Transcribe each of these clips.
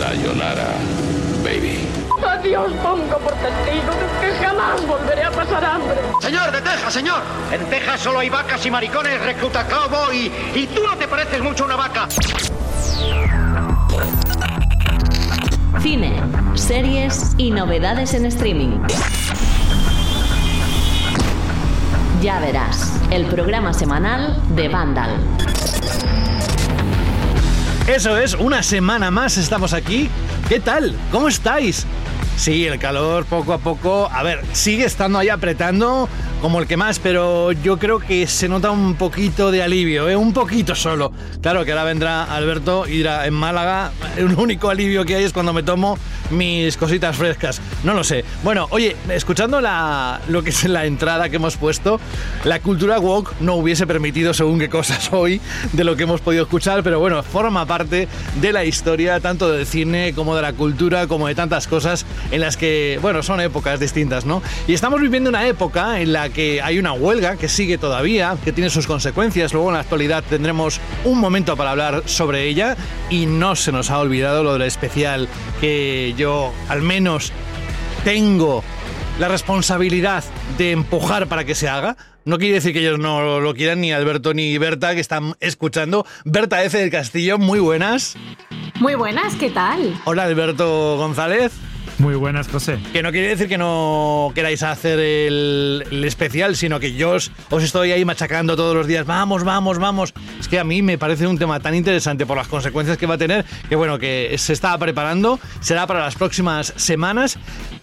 Sayonara, baby. Adiós pongo por testigo de que jamás volveré a pasar hambre. Señor de Texas, señor. En Texas solo hay vacas y maricones, recluta cowboy. Y tú no te pareces mucho a una vaca. Cine, series y novedades en streaming. Ya verás, el programa semanal de Vandal. Eso es, una semana más estamos aquí. ¿Qué tal? ¿Cómo estáis? Sí, el calor poco a poco, a ver, sigue estando ahí apretando como el que más, pero yo creo que se nota un poquito de alivio, ¿eh? un poquito solo. Claro que ahora vendrá Alberto y dirá, en Málaga, el único alivio que hay es cuando me tomo mis cositas frescas. No lo sé. Bueno, oye, escuchando la, lo que es la entrada que hemos puesto, la cultura walk no hubiese permitido según qué cosas hoy de lo que hemos podido escuchar, pero bueno, forma parte de la historia tanto del cine como de la cultura, como de tantas cosas en las que, bueno, son épocas distintas, ¿no? Y estamos viviendo una época en la que hay una huelga que sigue todavía, que tiene sus consecuencias. Luego en la actualidad tendremos un momento para hablar sobre ella y no se nos ha olvidado lo del especial que yo al menos tengo la responsabilidad de empujar para que se haga. No quiere decir que ellos no lo quieran, ni Alberto ni Berta, que están escuchando. Berta F. del Castillo, muy buenas. Muy buenas, ¿qué tal? Hola, Alberto González. Muy buenas, José. Que no quiere decir que no queráis hacer el, el especial, sino que yo os, os, estoy ahí machacando todos los días. Vamos, vamos, vamos. Es que a mí me parece un tema tan interesante por las consecuencias que va a tener, que bueno, que se está preparando. Será para las próximas semanas.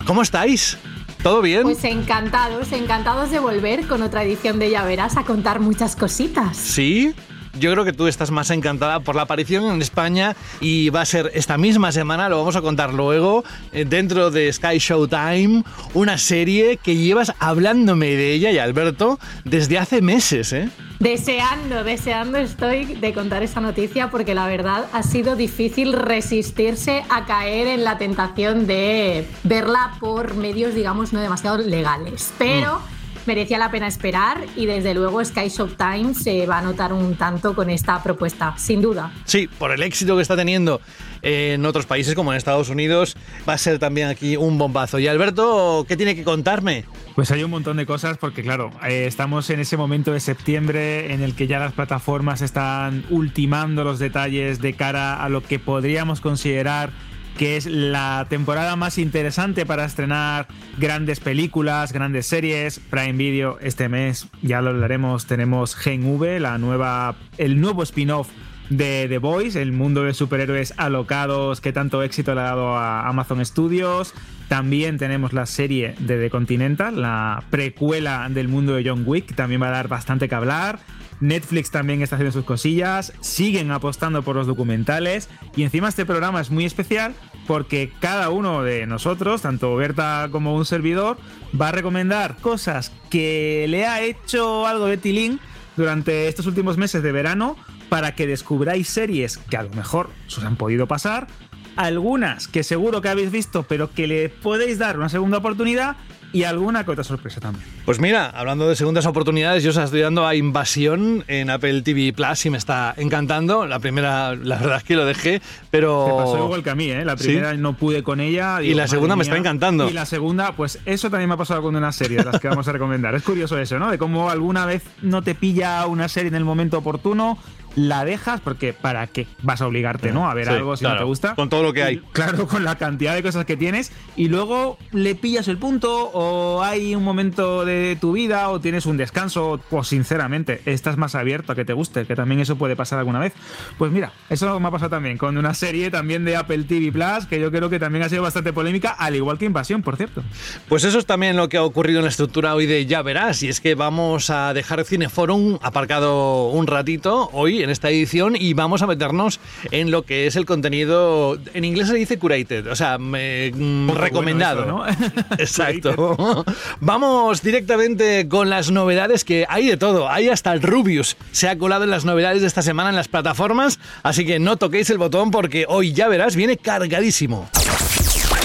¿Cómo estáis? ¿Todo bien? Pues encantados, encantados de volver con otra edición de Ya Verás a contar muchas cositas. ¿Sí? Yo creo que tú estás más encantada por la aparición en España y va a ser esta misma semana, lo vamos a contar luego, eh, dentro de Sky Showtime, una serie que llevas hablándome de ella y Alberto desde hace meses, ¿eh? Deseando, deseando estoy de contar esa noticia porque la verdad ha sido difícil resistirse a caer en la tentación de verla por medios, digamos, no demasiado legales. Pero... Mm merecía la pena esperar y desde luego Sky Showtime se va a notar un tanto con esta propuesta, sin duda. Sí, por el éxito que está teniendo en otros países como en Estados Unidos, va a ser también aquí un bombazo. Y Alberto, ¿qué tiene que contarme? Pues hay un montón de cosas porque claro, eh, estamos en ese momento de septiembre en el que ya las plataformas están ultimando los detalles de cara a lo que podríamos considerar que es la temporada más interesante para estrenar grandes películas, grandes series. Prime Video este mes, ya lo hablaremos, tenemos Gen V, la nueva, el nuevo spin-off de The Boys, el mundo de superhéroes alocados que tanto éxito le ha dado a Amazon Studios. También tenemos la serie de The Continental, la precuela del mundo de John Wick, también va a dar bastante que hablar. Netflix también está haciendo sus cosillas, siguen apostando por los documentales y encima este programa es muy especial porque cada uno de nosotros, tanto Berta como un servidor, va a recomendar cosas que le ha hecho algo de Tilín durante estos últimos meses de verano para que descubráis series que a lo mejor os han podido pasar, algunas que seguro que habéis visto pero que le podéis dar una segunda oportunidad y alguna que otra sorpresa también. Pues mira, hablando de segundas oportunidades, yo os estoy dando a Invasión en Apple TV Plus y me está encantando. La primera, la verdad es que lo dejé, pero. Te pasó igual que a mí, ¿eh? La primera no pude con ella. y la segunda me está encantando. Y la segunda, pues eso también me ha pasado con una serie, las que vamos a recomendar. es curioso eso, ¿no? De cómo alguna vez no te pilla una serie en el momento oportuno la dejas porque para qué vas a obligarte, ¿no? A ver algo si no te gusta. Con todo lo que hay. claro, con la cantidad de cosas que tienes y luego le pillas el punto o hay un momento de tu vida o tienes un descanso o sinceramente estás más abierto a que te guste, que también eso puede pasar alguna vez. Pues mira, eso me ha pasado también con una serie también de Apple TV Plus que yo creo que también ha sido bastante polémica, al igual que Invasión, por cierto. Pues eso es también lo que ha ocurrido en la estructura hoy de Ya Verás y es que vamos a dejar Cineforum aparcado un ratito hoy en esta edición y vamos a meternos en lo que es el contenido, en inglés se dice curated, o sea, recomendado. ¿no? Exacto. vamos directamente con las novedades que hay de todo, hay hasta el Rubius, se ha colado en las novedades de esta semana en las plataformas, así que no toquéis el botón porque hoy ya verás, viene cargadísimo.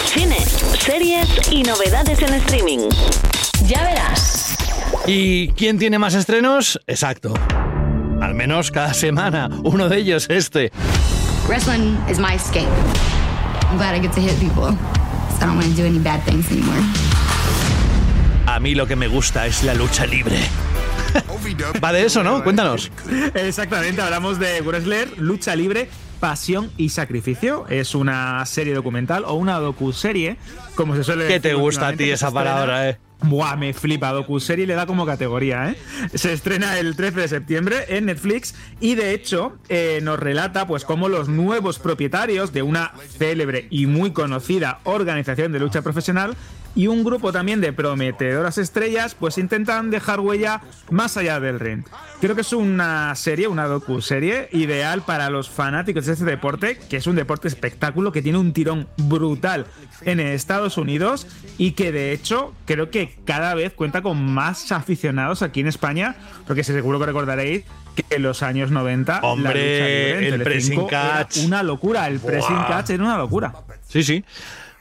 Cine, series y novedades en streaming. Ya verás. ¿Y quién tiene más estrenos? Exacto al menos cada semana. Uno de ellos este. Wrestling is my escape. I'm glad I get to hit people. So I don't want to do any bad things anymore. A mí lo que me gusta es la lucha libre. Va de eso, ¿no? Cuéntanos. Exactamente, hablamos de wrestler, lucha libre, pasión y sacrificio. Es una serie documental o una docuserie, como se suele ¿Qué decir te gusta a ti esa palabra, eh? Buah, me flipa. Docuserie le da como categoría, ¿eh? Se estrena el 13 de septiembre en Netflix y de hecho eh, nos relata pues cómo los nuevos propietarios de una célebre y muy conocida organización de lucha profesional y un grupo también de prometedoras estrellas pues intentan dejar huella más allá del ring. Creo que es una serie, una docu-serie ideal para los fanáticos de este deporte, que es un deporte espectáculo que tiene un tirón brutal en Estados Unidos y que de hecho creo que cada vez cuenta con más aficionados aquí en España, porque seguro que recordaréis que en los años 90 la Hombre, lucha libre en el pressing era catch. una locura, el pressing catch era una locura. Sí, sí.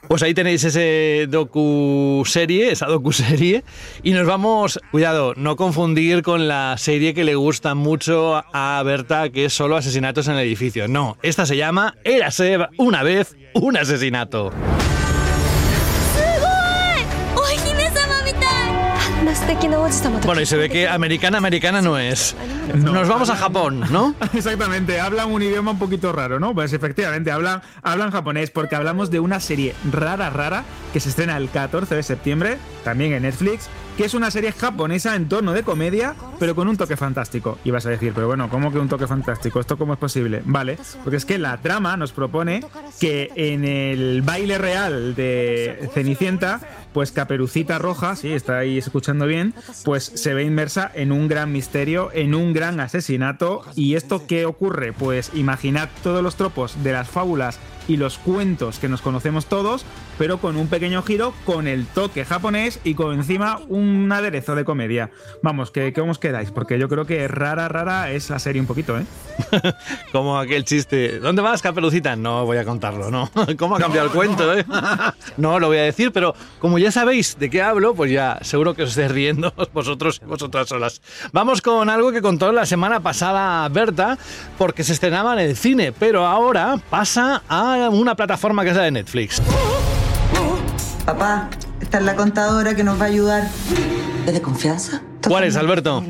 Pues ahí tenéis ese docu-serie, esa docu-serie. Y nos vamos, cuidado, no confundir con la serie que le gusta mucho a Berta, que es solo asesinatos en el edificio. No, esta se llama Érase una vez un asesinato. Bueno, y se ve que americana, americana no es. No. Nos vamos a Japón, ¿no? Exactamente, hablan un idioma un poquito raro, ¿no? Pues efectivamente, hablan, hablan japonés porque hablamos de una serie rara, rara, que se estrena el 14 de septiembre, también en Netflix, que es una serie japonesa en torno de comedia, pero con un toque fantástico. Y vas a decir, pero bueno, ¿cómo que un toque fantástico? ¿Esto cómo es posible? Vale, porque es que la trama nos propone que en el baile real de Cenicienta, pues Caperucita Roja, sí, está ahí escuchando bien, pues se ve inmersa en un gran misterio, en un gran asesinato. ¿Y esto qué ocurre? Pues imaginad todos los tropos de las fábulas y los cuentos que nos conocemos todos, pero con un pequeño giro, con el toque japonés y con encima un aderezo de comedia. Vamos, que ¿cómo os quedáis? Porque yo creo que rara, rara es la serie un poquito, ¿eh? Como aquel chiste. ¿Dónde vas, Caperucita? No voy a contarlo, no. ¿Cómo ha cambiado el cuento, eh? No lo voy a decir, pero como ya sabéis de qué hablo, pues ya seguro que os estáis riendo vosotros y vosotras solas. Vamos con algo que contó la semana pasada Berta, porque se estrenaba en el cine, pero ahora pasa a una plataforma que es la de Netflix. Papá, esta es la contadora que nos va a ayudar. ¿Es de confianza? ¿Cuál es, Alberto?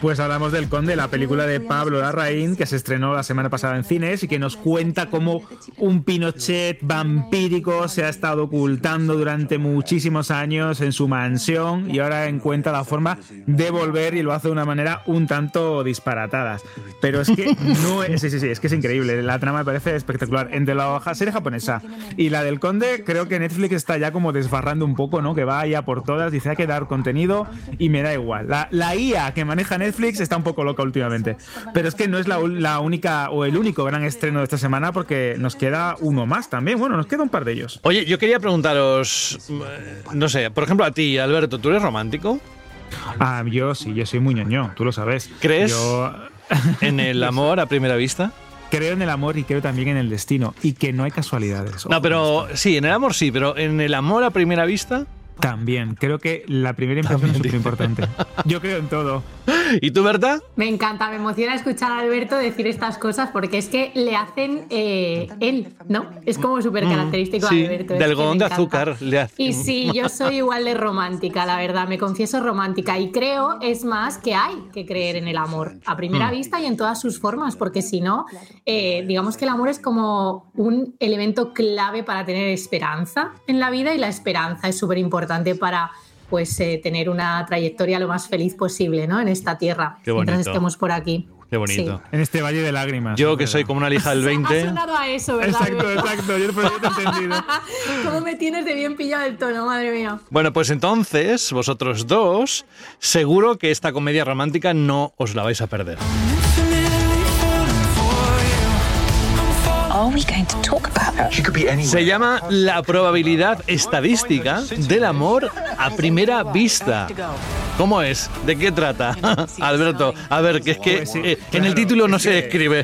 Pues hablamos del Conde, la película de Pablo Larraín, que se estrenó la semana pasada en cines y que nos cuenta cómo un Pinochet vampírico se ha estado ocultando durante muchísimos años en su mansión y ahora encuentra la forma de volver y lo hace de una manera un tanto disparatadas. Pero es que no es, sí, sí, sí, es que es increíble. La trama me parece espectacular. Entre la serie japonesa y la del Conde, creo que Netflix está ya como desbarrando un poco, ¿no? Que va ya por todas, dice hay que dar contenido y me da igual. La, la IA que maneja Netflix está un poco loca últimamente. Pero es que no es la, única o el único gran estreno de esta semana porque nos queda uno más también. Bueno, nos queda un par de ellos. Oye, yo quería preguntaros, no sé, por ejemplo a ti, Alberto, ¿tú eres romántico? Ah, yo sí, yo soy muy ñoño, tú lo sabes. ¿Crees? Yo ¿En el amor a primera vista? creo en el amor y creo también en el destino y que no hay casualidades. No, pero sí, en el amor sí, pero en el amor a primera vista. También, creo que la primera impresión es súper importante. Yo creo en todo. ¿Y tú, Berta? Me encanta, me emociona escuchar a Alberto decir estas cosas porque es que le hacen eh, él, ¿no? Es como súper característico Mm, Sí, de Alberto. de algodón de azúcar le hace. Y sí, yo soy igual de romántica, la verdad, me confieso romántica y creo, es más, que hay que creer en el amor a primera Mm. vista y en todas sus formas, porque si no, eh, digamos que el amor es como un elemento clave para tener esperanza en la vida y la esperanza es súper importante para pues eh, tener una trayectoria lo más feliz posible, ¿no? En esta tierra, Qué bonito. mientras estemos por aquí. Qué bonito. En este valle de lágrimas. Yo que soy como una lija del Ha 20. sonado a eso, ¿verdad? Exacto, exacto. Yo te he entendido. ¿Cómo me tienes de bien pillado el tono, madre mía? Bueno, pues entonces, vosotros dos, seguro que esta comedia romántica no os la vais a perder. Se llama La probabilidad estadística del amor a primera vista. ¿Cómo es? ¿De qué trata? Alberto, a ver, que es que eh, en el título no se describe.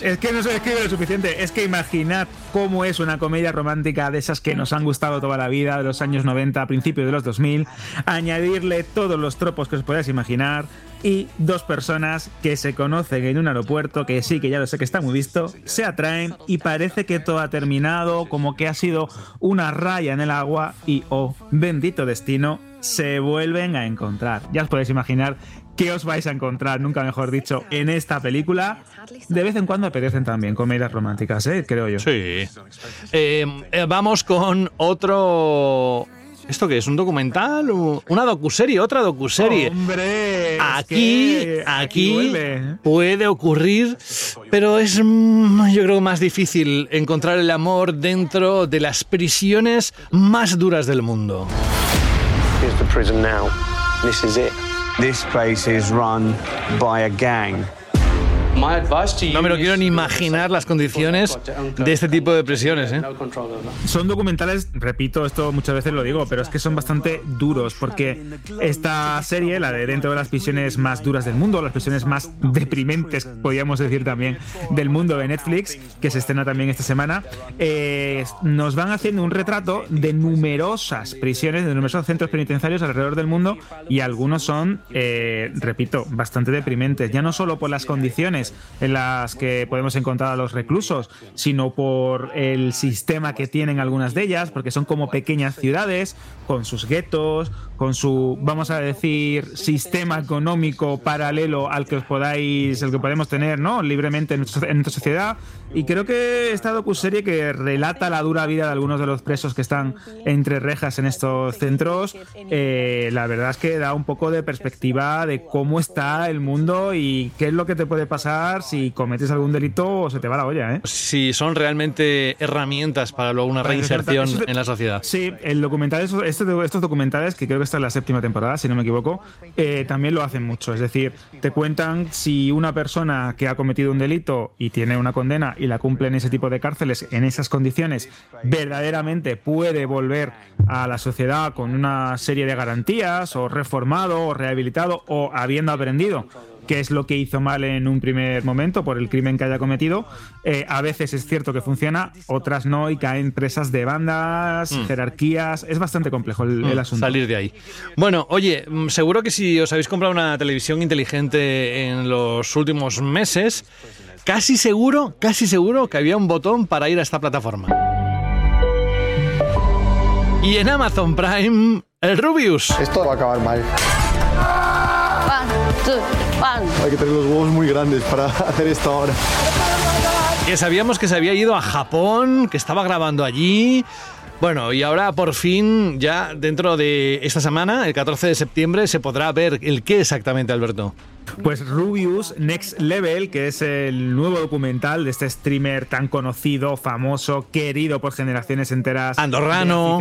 Es que no se describe lo suficiente. Es que imaginad cómo es una comedia romántica de esas que nos han gustado toda la vida, de los años 90, a principios de los 2000. Añadirle todos los tropos que os podáis imaginar. Y dos personas que se conocen en un aeropuerto, que sí, que ya lo sé que está muy visto, se atraen y parece que todo ha terminado, como que ha sido una raya en el agua y, oh, bendito destino, se vuelven a encontrar. Ya os podéis imaginar qué os vais a encontrar, nunca mejor dicho, en esta película. De vez en cuando apetecen también comedias románticas, ¿eh? creo yo. Sí. Eh, eh, vamos con otro ¿Esto qué es? ¿Un documental? ¿Una docuserie? ¿Otra docuserie? ¡Hombre! Aquí, aquí, puede ocurrir, pero es mm, yo creo más difícil encontrar el amor dentro de las prisiones más duras del mundo. Here's the prison now. This is it. This place is run by a gang. No me lo quiero ni imaginar las condiciones de este tipo de prisiones. ¿eh? Son documentales, repito, esto muchas veces lo digo, pero es que son bastante duros porque esta serie, la de dentro de las prisiones más duras del mundo, las prisiones más deprimentes, podríamos decir también, del mundo de Netflix, que se estrena también esta semana, eh, nos van haciendo un retrato de numerosas prisiones, de numerosos centros penitenciarios alrededor del mundo y algunos son, eh, repito, bastante deprimentes, ya no solo por las condiciones, en las que podemos encontrar a los reclusos, sino por el sistema que tienen algunas de ellas, porque son como pequeñas ciudades, con sus guetos, con su, vamos a decir, sistema económico paralelo al que os podáis, el que podemos tener, ¿no? Libremente en nuestra, sociedad. Y creo que esta docuserie que relata la dura vida de algunos de los presos que están entre rejas en estos centros, eh, la verdad es que da un poco de perspectiva de cómo está el mundo y qué es lo que te puede pasar si cometes algún delito o se te va la olla, ¿eh? Si son realmente herramientas para luego una reinserción en la sociedad. Sí, el documental, este, estos documentales, que creo que esta es la séptima temporada, si no me equivoco, eh, también lo hacen mucho. Es decir, te cuentan si una persona que ha cometido un delito y tiene una condena y la cumple en ese tipo de cárceles, en esas condiciones, verdaderamente puede volver a la sociedad con una serie de garantías, o reformado, o rehabilitado, o habiendo aprendido qué es lo que hizo mal en un primer momento por el crimen que haya cometido. Eh, a veces es cierto que funciona, otras no, y caen presas de bandas, mm. jerarquías. Es bastante complejo el, mm, asunto. Salir de ahí. Bueno, oye, mm, seguro que si os habéis comprado una televisión inteligente en los últimos meses, casi seguro, casi seguro que había un botón para ir a esta plataforma. Y en Amazon Prime, el Rubius. Esto va a acabar mal. Hay que tener los huevos muy grandes para hacer esto ahora. Que sabíamos que se había ido a Japón, que estaba grabando allí. Bueno, y ahora por fin, ya dentro de esta semana, el 14 de septiembre, se podrá ver el qué exactamente, Alberto. Pues Rubius Next Level, que es el nuevo documental de este streamer tan conocido, famoso, querido por generaciones enteras. Andorrano.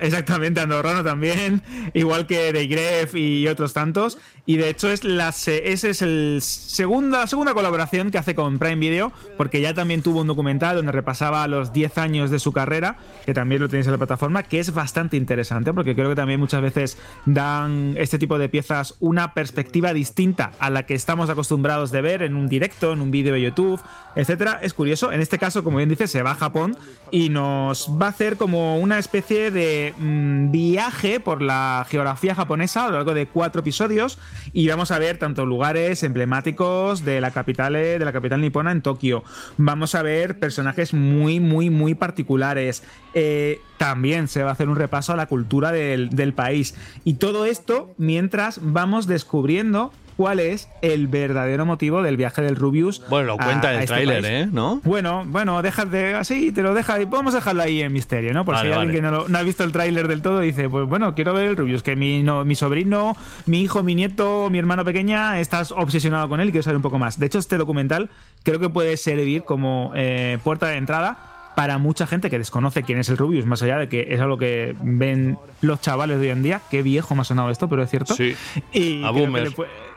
Exactamente, Andorrano también, igual que de Gref y otros tantos. Y de hecho es la ese es el segunda, segunda colaboración que hace con Prime Video, porque ya también tuvo un documental donde repasaba los 10 años de su carrera, que también lo tenéis en la plataforma, que es bastante interesante, porque creo que también muchas veces dan este tipo de piezas una perspectiva distinta a la que estamos acostumbrados de ver en un directo, en un vídeo de YouTube, etcétera. Es curioso, en este caso, como bien dice, se va a Japón y nos va a hacer como una especie de mm, viaje por la geografía japonesa a lo largo de cuatro episodios y vamos a ver tanto lugares emblemáticos de la capital de la capital nipona en Tokio. Vamos a ver personajes muy, muy, muy particulares. Eh, también se va a hacer un repaso a la cultura del país. Y todo esto mientras vamos descubriendo cuál es el verdadero motivo del viaje del Rubius. Bueno, lo cuenta el este tráiler, ¿eh? ¿No? Bueno, bueno, dejas de así, te lo deja, y podemos dejarlo ahí en misterio, ¿no? Por si hay alguien que no, ha visto el tráiler del todo, dice, pues bueno, quiero ver el Rubius, que mi, no, mi sobrino, mi hijo, mi nieto, mi hermano pequeña, estás obsesionado con él y quiero saber un poco más. De hecho, este documental creo que puede servir como eh, puerta de entrada para mucha gente que desconoce quién es el Rubius, más allá de que es algo que ven los chavales de hoy en día. Qué viejo me ha sonado esto, pero es cierto. Sí. Y a boomer.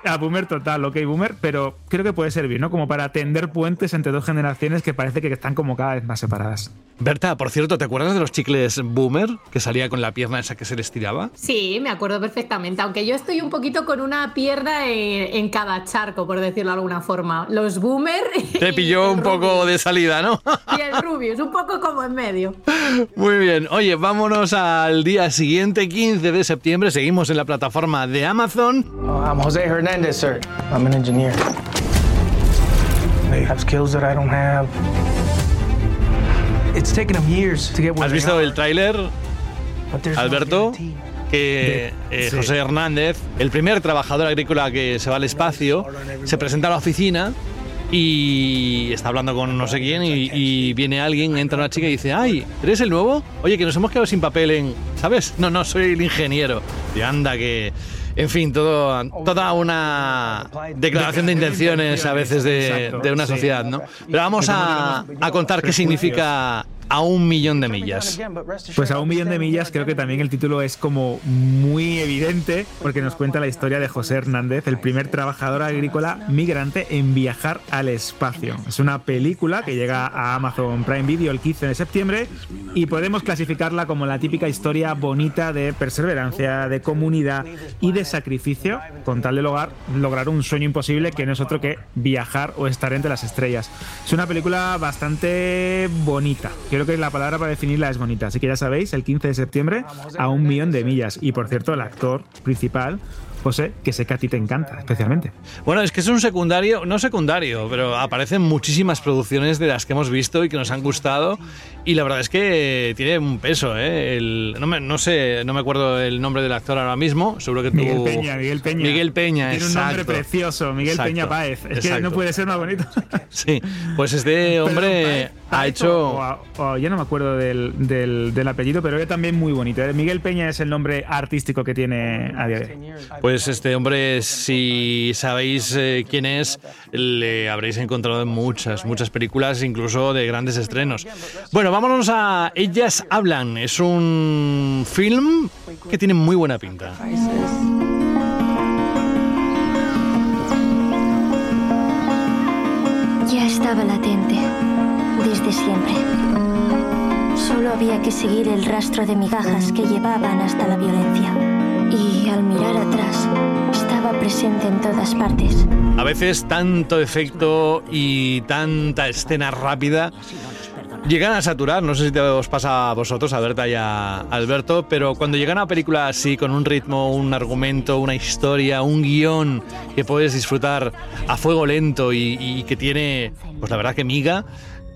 A boomer total, ok, boomer, pero creo que puede servir, ¿no? Como para tender puentes entre dos generaciones que parece que están como cada vez más separadas. Berta, por cierto, ¿te acuerdas de los chicles boomer que salía con la pierna esa que se les tiraba? Sí, me acuerdo perfectamente, aunque yo estoy un poquito con una pierna en, cada charco, por decirlo de alguna forma. Los boomer. Te pilló un poco de salida, ¿no? Y el Rubius, un poco como en medio. Muy bien, oye, vámonos al día siguiente, 15 de septiembre. Seguimos en la plataforma de Amazon. I'm Jose Hernandez, sir. I'm an engineer. They have skills that I don't have. It's taken them years to get where ¿Has they visto are, el tráiler, Alberto? Que eh. José Hernández, el primer trabajador agrícola que se va al espacio, se presenta a la oficina y está hablando con no sé quién y, y viene alguien, entra una chica y dice, ay, ¿eres el nuevo? Oye, que nos hemos quedado sin papel en... ¿Sabes? No, no, soy el ingeniero. Y anda que... En fin, todo, toda una declaración de intenciones a veces de, una sociedad, ¿no? Pero vamos a, a contar qué significa a un millón de millas. Pues a un millón de millas creo que también el título es como muy evidente porque nos cuenta la historia de José Hernández, el primer trabajador agrícola migrante en viajar al espacio. Es una película que llega a Amazon Prime Video el 15 de septiembre y podemos clasificarla como la típica historia bonita de perseverancia, de comunidad y de sacrificio con tal de lograr, lograr un sueño imposible que no es otro que viajar o estar entre las estrellas. Es una película bastante bonita. Creo que la palabra para definirla es bonita. Así que ya sabéis, el 15 de septiembre a un millón de millas. Y por cierto, el actor principal, José, que sé que a ti te encanta especialmente. Bueno, es que es un secundario, no secundario, pero aparecen muchísimas producciones de las que hemos visto y que nos han gustado. Y la verdad es que tiene un peso, ¿eh? El- no, me, no sé, no me acuerdo el nombre del actor ahora mismo. Seguro que tú. Miguel Peña, Miguel Peña. Miguel Peña, Tiene un nombre precioso, Miguel Exacto, Peña Páez. Es que no puede ser más bonito. Sí, pues este hombre ha hecho. O, o- o- ya no me acuerdo del, del- del apellido, pero era también muy bonito. ¿eh? Miguel Peña es el nombre artístico que tiene a día de hoy. Pues este hombre, si sabéis eh, quién es, le habréis encontrado en muchas, muchas películas, incluso de grandes estrenos. Bueno, vámonos a Ellas Hablan. Es un film que tiene muy buena pinta. Ya estaba latente, siempre. Solo había que seguir el rastro de migajas que llevaban hasta la violencia. Y al mirar atrás, estaba presente en todas partes. A veces tanto efecto y tanta escena rápida llegan a saturar. No sé si os pasa a vosotros, a Berta y a Alberto, pero cuando llega una película así, con un ritmo, un argumento, una historia, un guion que puedes disfrutar a fuego lento y, y que tiene, pues la verdad que miga,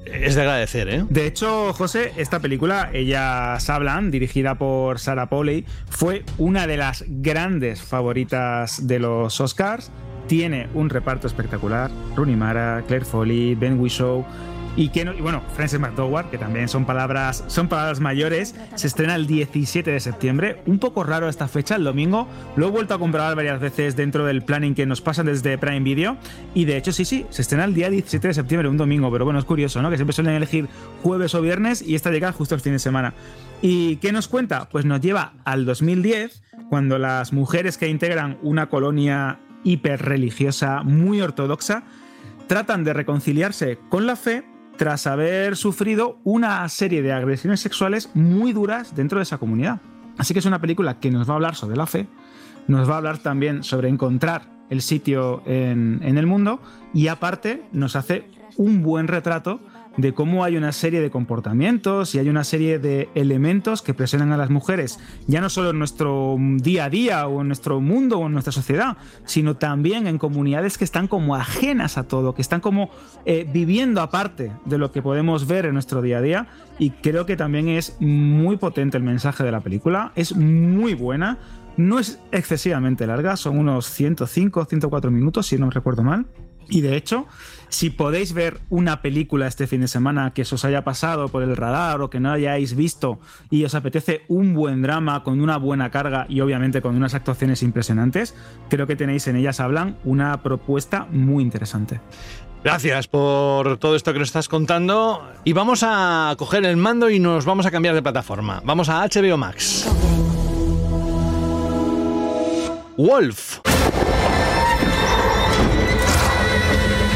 es de agradecer, ¿eh? De hecho, José, esta película, Ellas Hablan, dirigida por Sarah Polley, fue una de las grandes favoritas de los Oscars. Tiene un reparto espectacular. Rooney Mara, Claire Foley, Ben Whishaw. Y, que bueno, Frances McDormand, que también son palabras, son palabras mayores, se estrena el 17 de septiembre. Un poco raro esta fecha, el domingo. Lo he vuelto a comprobar varias veces dentro del planning que nos pasan desde Prime Video. Y de hecho, sí, sí, se estrena el día 17 de septiembre, un domingo. Pero bueno, es curioso, ¿no? Que siempre suelen elegir jueves o viernes y esta llega justo el fin de semana. ¿Y qué nos cuenta? Pues nos lleva al 2010, cuando las mujeres que integran una colonia hiperreligiosa muy ortodoxa tratan de reconciliarse con la fe tras haber sufrido una serie de agresiones sexuales muy duras dentro de esa comunidad. Así que es una película que nos va a hablar sobre la fe, nos va a hablar también sobre encontrar el sitio en, el mundo y aparte nos hace un buen retrato de cómo hay una serie de comportamientos y hay una serie de elementos que presionan a las mujeres, ya no solo en nuestro día a día o en nuestro mundo o en nuestra sociedad, sino también en comunidades que están como ajenas a todo, que están como eh, viviendo aparte de lo que podemos ver en nuestro día a día. Y creo que también es muy potente el mensaje de la película, es muy buena. No es excesivamente larga, son unos 105, 104 minutos, si no recuerdo mal. Y de hecho, si podéis ver una película este fin de semana que os haya pasado por el radar o que no hayáis visto y os apetece un buen drama con una buena carga y obviamente con unas actuaciones impresionantes, creo que tenéis en ellas hablan una propuesta muy interesante. Gracias por todo esto que nos estás contando. Y vamos a coger el mando y nos vamos a cambiar de plataforma. Vamos a HBO Max. Wolf.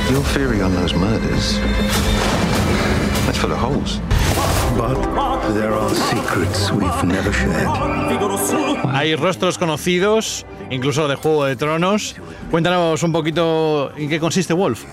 Your theory on those murders, that's full of holes. But there are secrets we've never shared. Hay rostros conocidos, incluso de Juego de Tronos. Cuéntanos un poquito en qué consiste Wolf.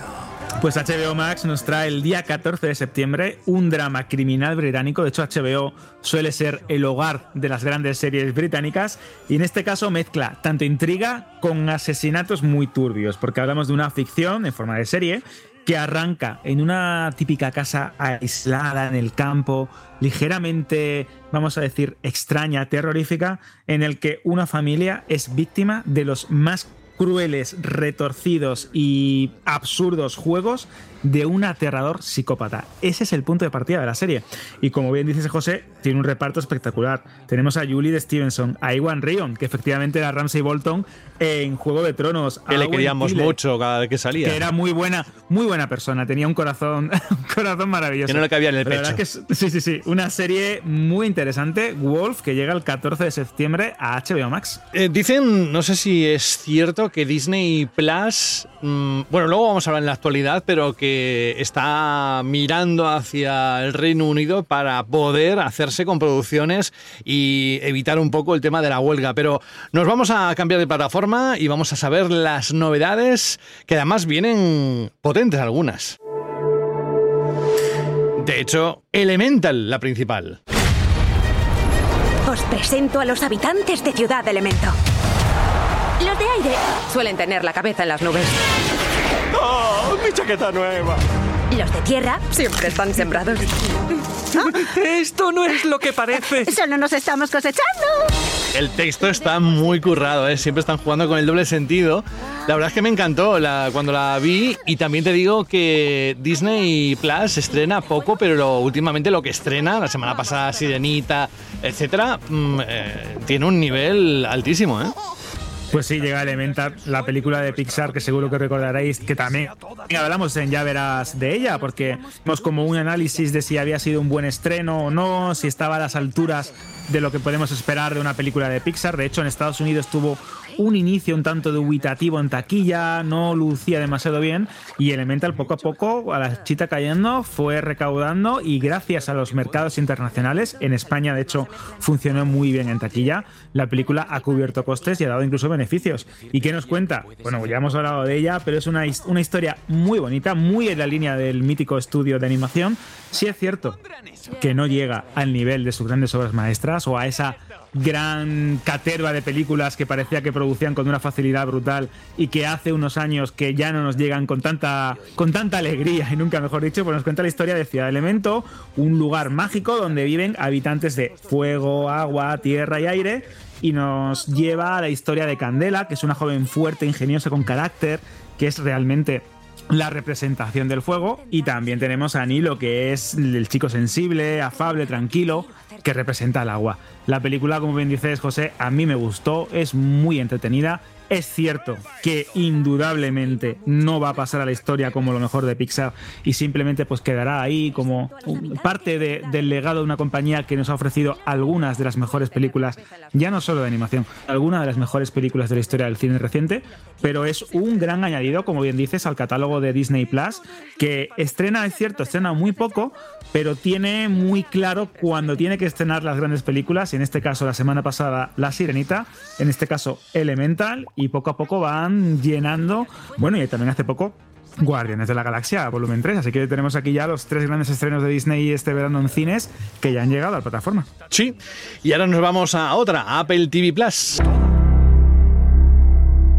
Pues HBO Max nos trae el día 14 de septiembre un drama criminal británico. De hecho, HBO suele ser el hogar de las grandes series británicas y en este caso mezcla tanto intriga con asesinatos muy turbios, porque hablamos de una ficción en forma de serie que arranca en una típica casa aislada en el campo, ligeramente, vamos a decir, extraña, terrorífica, en el que una familia es víctima de los más crueles, retorcidos y absurdos juegos de un aterrador psicópata. Ese es el punto de partida de la serie. Y como bien dices José, tiene un reparto espectacular. Tenemos a Julie de Stevenson, a Iwan Rion, que efectivamente era Ramsay Bolton en Juego de Tronos. Que le queríamos mucho cada vez que salía. Que era muy buena, muy buena persona. Tenía un corazón, un corazón maravilloso. Que no le cabía en el pecho. Que sí, sí, sí. Una serie muy interesante. Wolf, que llega el 14 de septiembre a HBO Max. Eh, dicen, no sé si es cierto, que Disney Plus. Mmm, bueno, luego vamos a hablar en la actualidad, pero que está mirando hacia el Reino Unido para poder hacerse con producciones y evitar un poco el tema de la huelga. Pero nos vamos a cambiar de plataforma y vamos a saber las novedades que además vienen potentes algunas. De hecho, Elemental, la principal. Os presento a los habitantes de Ciudad Elemento. Los de aire suelen tener la cabeza en las nubes. ¡Oh, mi chaqueta nueva! Los de tierra siempre están sembrados. Esto no es lo que parece. Solo nos estamos cosechando. El texto está muy currado, ¿eh? siempre están jugando con el doble sentido. La verdad es que me encantó la, cuando la vi y también te digo que Disney Plus estrena poco, pero últimamente lo que estrena, la semana pasada Sirenita, etcétera, mmm, eh, tiene un nivel altísimo, ¿eh? Pues sí, llega Elemental, la película de Pixar que seguro que recordaréis que también hablamos en Ya Verás de ella, porque vimos como un análisis de si había sido un buen estreno o no, si estaba a las alturas de lo que podemos esperar de una película de Pixar. De hecho, en Estados Unidos tuvo un inicio un tanto dubitativo en taquilla, no lucía demasiado bien y Elemental poco a poco, a la chita cayendo, fue recaudando y gracias a los mercados internacionales, en España de hecho funcionó muy bien en taquilla, la película ha cubierto costes y ha dado incluso beneficios. ¿Y qué nos cuenta? Bueno, ya hemos hablado de ella, pero es una, una historia muy bonita, muy en la línea del mítico estudio de animación. Sí es cierto que no llega al nivel de sus grandes obras maestras o a esa gran caterva de películas que parecía que producían con una facilidad brutal y que hace unos años que ya no nos llegan con tanta, con tanta alegría y nunca mejor dicho, pues nos cuenta la historia de Ciudad Elemento, un lugar mágico donde viven habitantes de fuego, agua, tierra y aire y nos lleva a la historia de Candela, que es una joven fuerte, ingeniosa, con carácter, que es realmente la representación del fuego. Y también tenemos a Nilo que es el chico sensible, afable, tranquilo que representa el agua. La película, como bien dices José, a mí me gustó, es muy entretenida. Es cierto que indudablemente no va a pasar a la historia como lo mejor de Pixar y simplemente pues quedará ahí como parte de, del legado de una compañía que nos ha ofrecido algunas de las mejores películas, ya no solo de animación, algunas de las mejores películas de la historia del cine reciente, pero es un gran añadido, como bien dices, al catálogo de Disney Plus, que estrena, es cierto, estrena muy poco, pero tiene muy claro cuando tiene que estrenar las grandes películas, y en este caso la semana pasada La Sirenita, en este caso Elemental, y poco a poco van llenando, bueno, y también hace poco Guardianes de la Galaxia, volumen 3. Así que tenemos aquí ya los tres grandes estrenos de Disney este verano en cines que ya han llegado a la plataforma. Sí, y ahora nos vamos a otra, Apple TV Plus.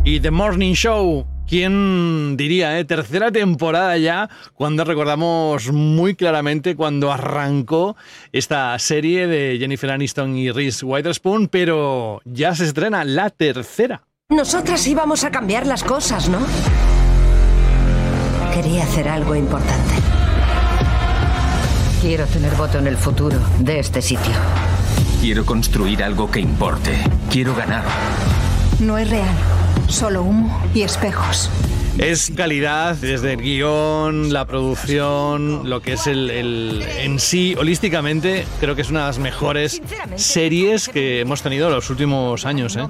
Y The Morning Show. ¿Quién diría, eh? Tercera temporada ya, cuando recordamos muy claramente cuando arrancó esta serie de Jennifer Aniston y Reese Witherspoon, pero ya se estrena la tercera. Nosotras íbamos a cambiar las cosas, ¿no? Quería hacer algo importante. Quiero tener voto en el futuro de este sitio. Quiero construir algo que importe. Quiero ganar. No es real. Solo humo y espejos. Es calidad desde el guion, la producción, lo que es el, el, en sí, holísticamente, creo que es una de las mejores series que hemos tenido en los últimos años. ¿eh?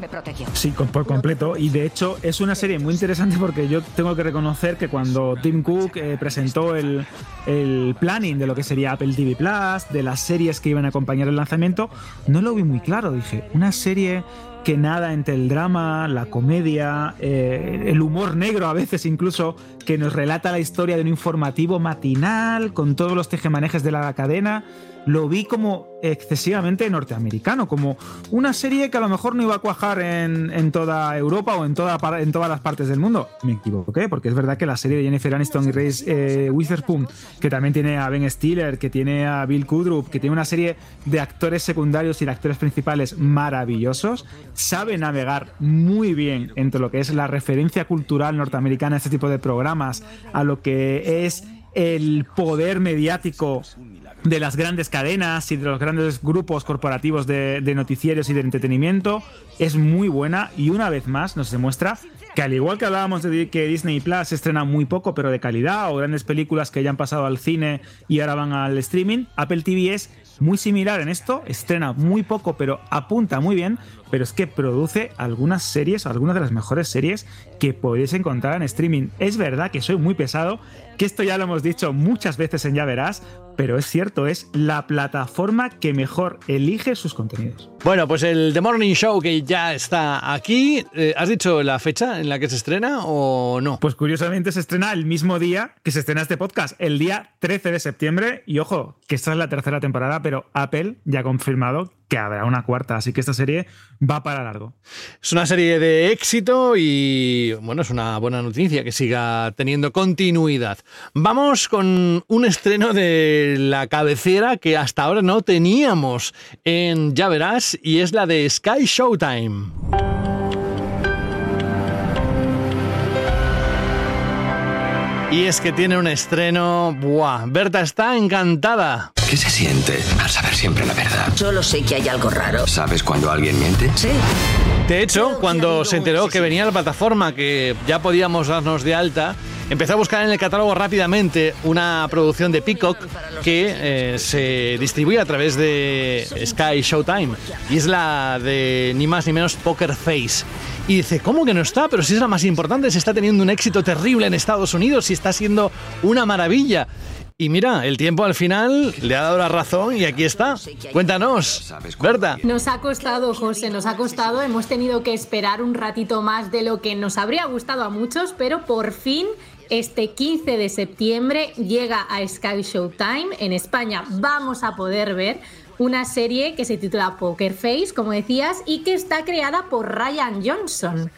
Sí, por completo. Y de hecho es una serie muy interesante porque yo tengo que reconocer que cuando Tim Cook eh, presentó el, el planning de lo que sería Apple TV Plus, de las series que iban a acompañar el lanzamiento, no lo vi muy claro. Dije, una serie que nada entre el drama, la comedia, eh, el humor negro a veces incluso, que nos relata la historia de un informativo matinal con todos los tejemanejes de la cadena lo vi como excesivamente norteamericano, como una serie que a lo mejor no iba a cuajar en, toda Europa o en, en todas las partes del mundo. Me equivoqué, porque es verdad que la serie de Jennifer Aniston y Reese eh, Witherspoon, que también tiene a Ben Stiller, que tiene a Bill Kudrup, que tiene una serie de actores secundarios y de actores principales maravillosos, sabe navegar muy bien entre lo que es la referencia cultural norteamericana a este tipo de programas, a lo que es el poder mediático de las grandes cadenas y de los grandes grupos corporativos de, noticieros y de entretenimiento es muy buena y una vez más nos demuestra que al igual que hablábamos de que Disney Plus estrena muy poco pero de calidad o grandes películas que ya han pasado al cine y ahora van al streaming, Apple TV es muy similar en esto, estrena muy poco pero apunta muy bien, pero es que produce algunas series, algunas de las mejores series que podéis encontrar en streaming. Es verdad que soy muy pesado, que esto ya lo hemos dicho muchas veces en Ya Verás, pero es cierto, es la plataforma que mejor elige sus contenidos. Bueno, pues el The Morning Show que ya está aquí, eh, ¿has dicho la fecha en la que se estrena o no? Pues curiosamente se estrena el mismo día que se estrena este podcast, el día 13 de septiembre, y ojo, que esta es la tercera temporada, pero Apple ya ha confirmado que habrá una cuarta, así que esta serie va para largo. Es una serie de éxito y bueno, es una buena noticia que siga teniendo continuidad. Vamos con un estreno de la cabecera que hasta ahora no teníamos en Ya Verás y es la de Sky Showtime. Y es que tiene un estreno. ¡Buah! Berta está encantada. ¿Qué se siente al saber siempre la verdad? Solo sé que hay algo raro. ¿Sabes cuando alguien miente? Sí. De hecho, cuando se enteró que venía la plataforma, que ya podíamos darnos de alta, empezó a buscar en el catálogo rápidamente una producción de Peacock que eh, se distribuye a través de Sky Showtime. Y es la de ni más ni menos Poker Face. Y dice, ¿cómo que no está? Pero si es la más importante, se está teniendo un éxito terrible en Estados Unidos y está siendo una maravilla. Y mira, el tiempo al final le ha dado la razón y aquí está. Cuéntanos, Berta. Nos ha costado, José, nos ha costado. Hemos tenido que esperar un ratito más de lo que nos habría gustado a muchos, pero por fin este 15 de septiembre llega a Sky Showtime. En España vamos a poder ver una serie que se titula Poker Face, como decías, y que está creada por Ryan Johnson.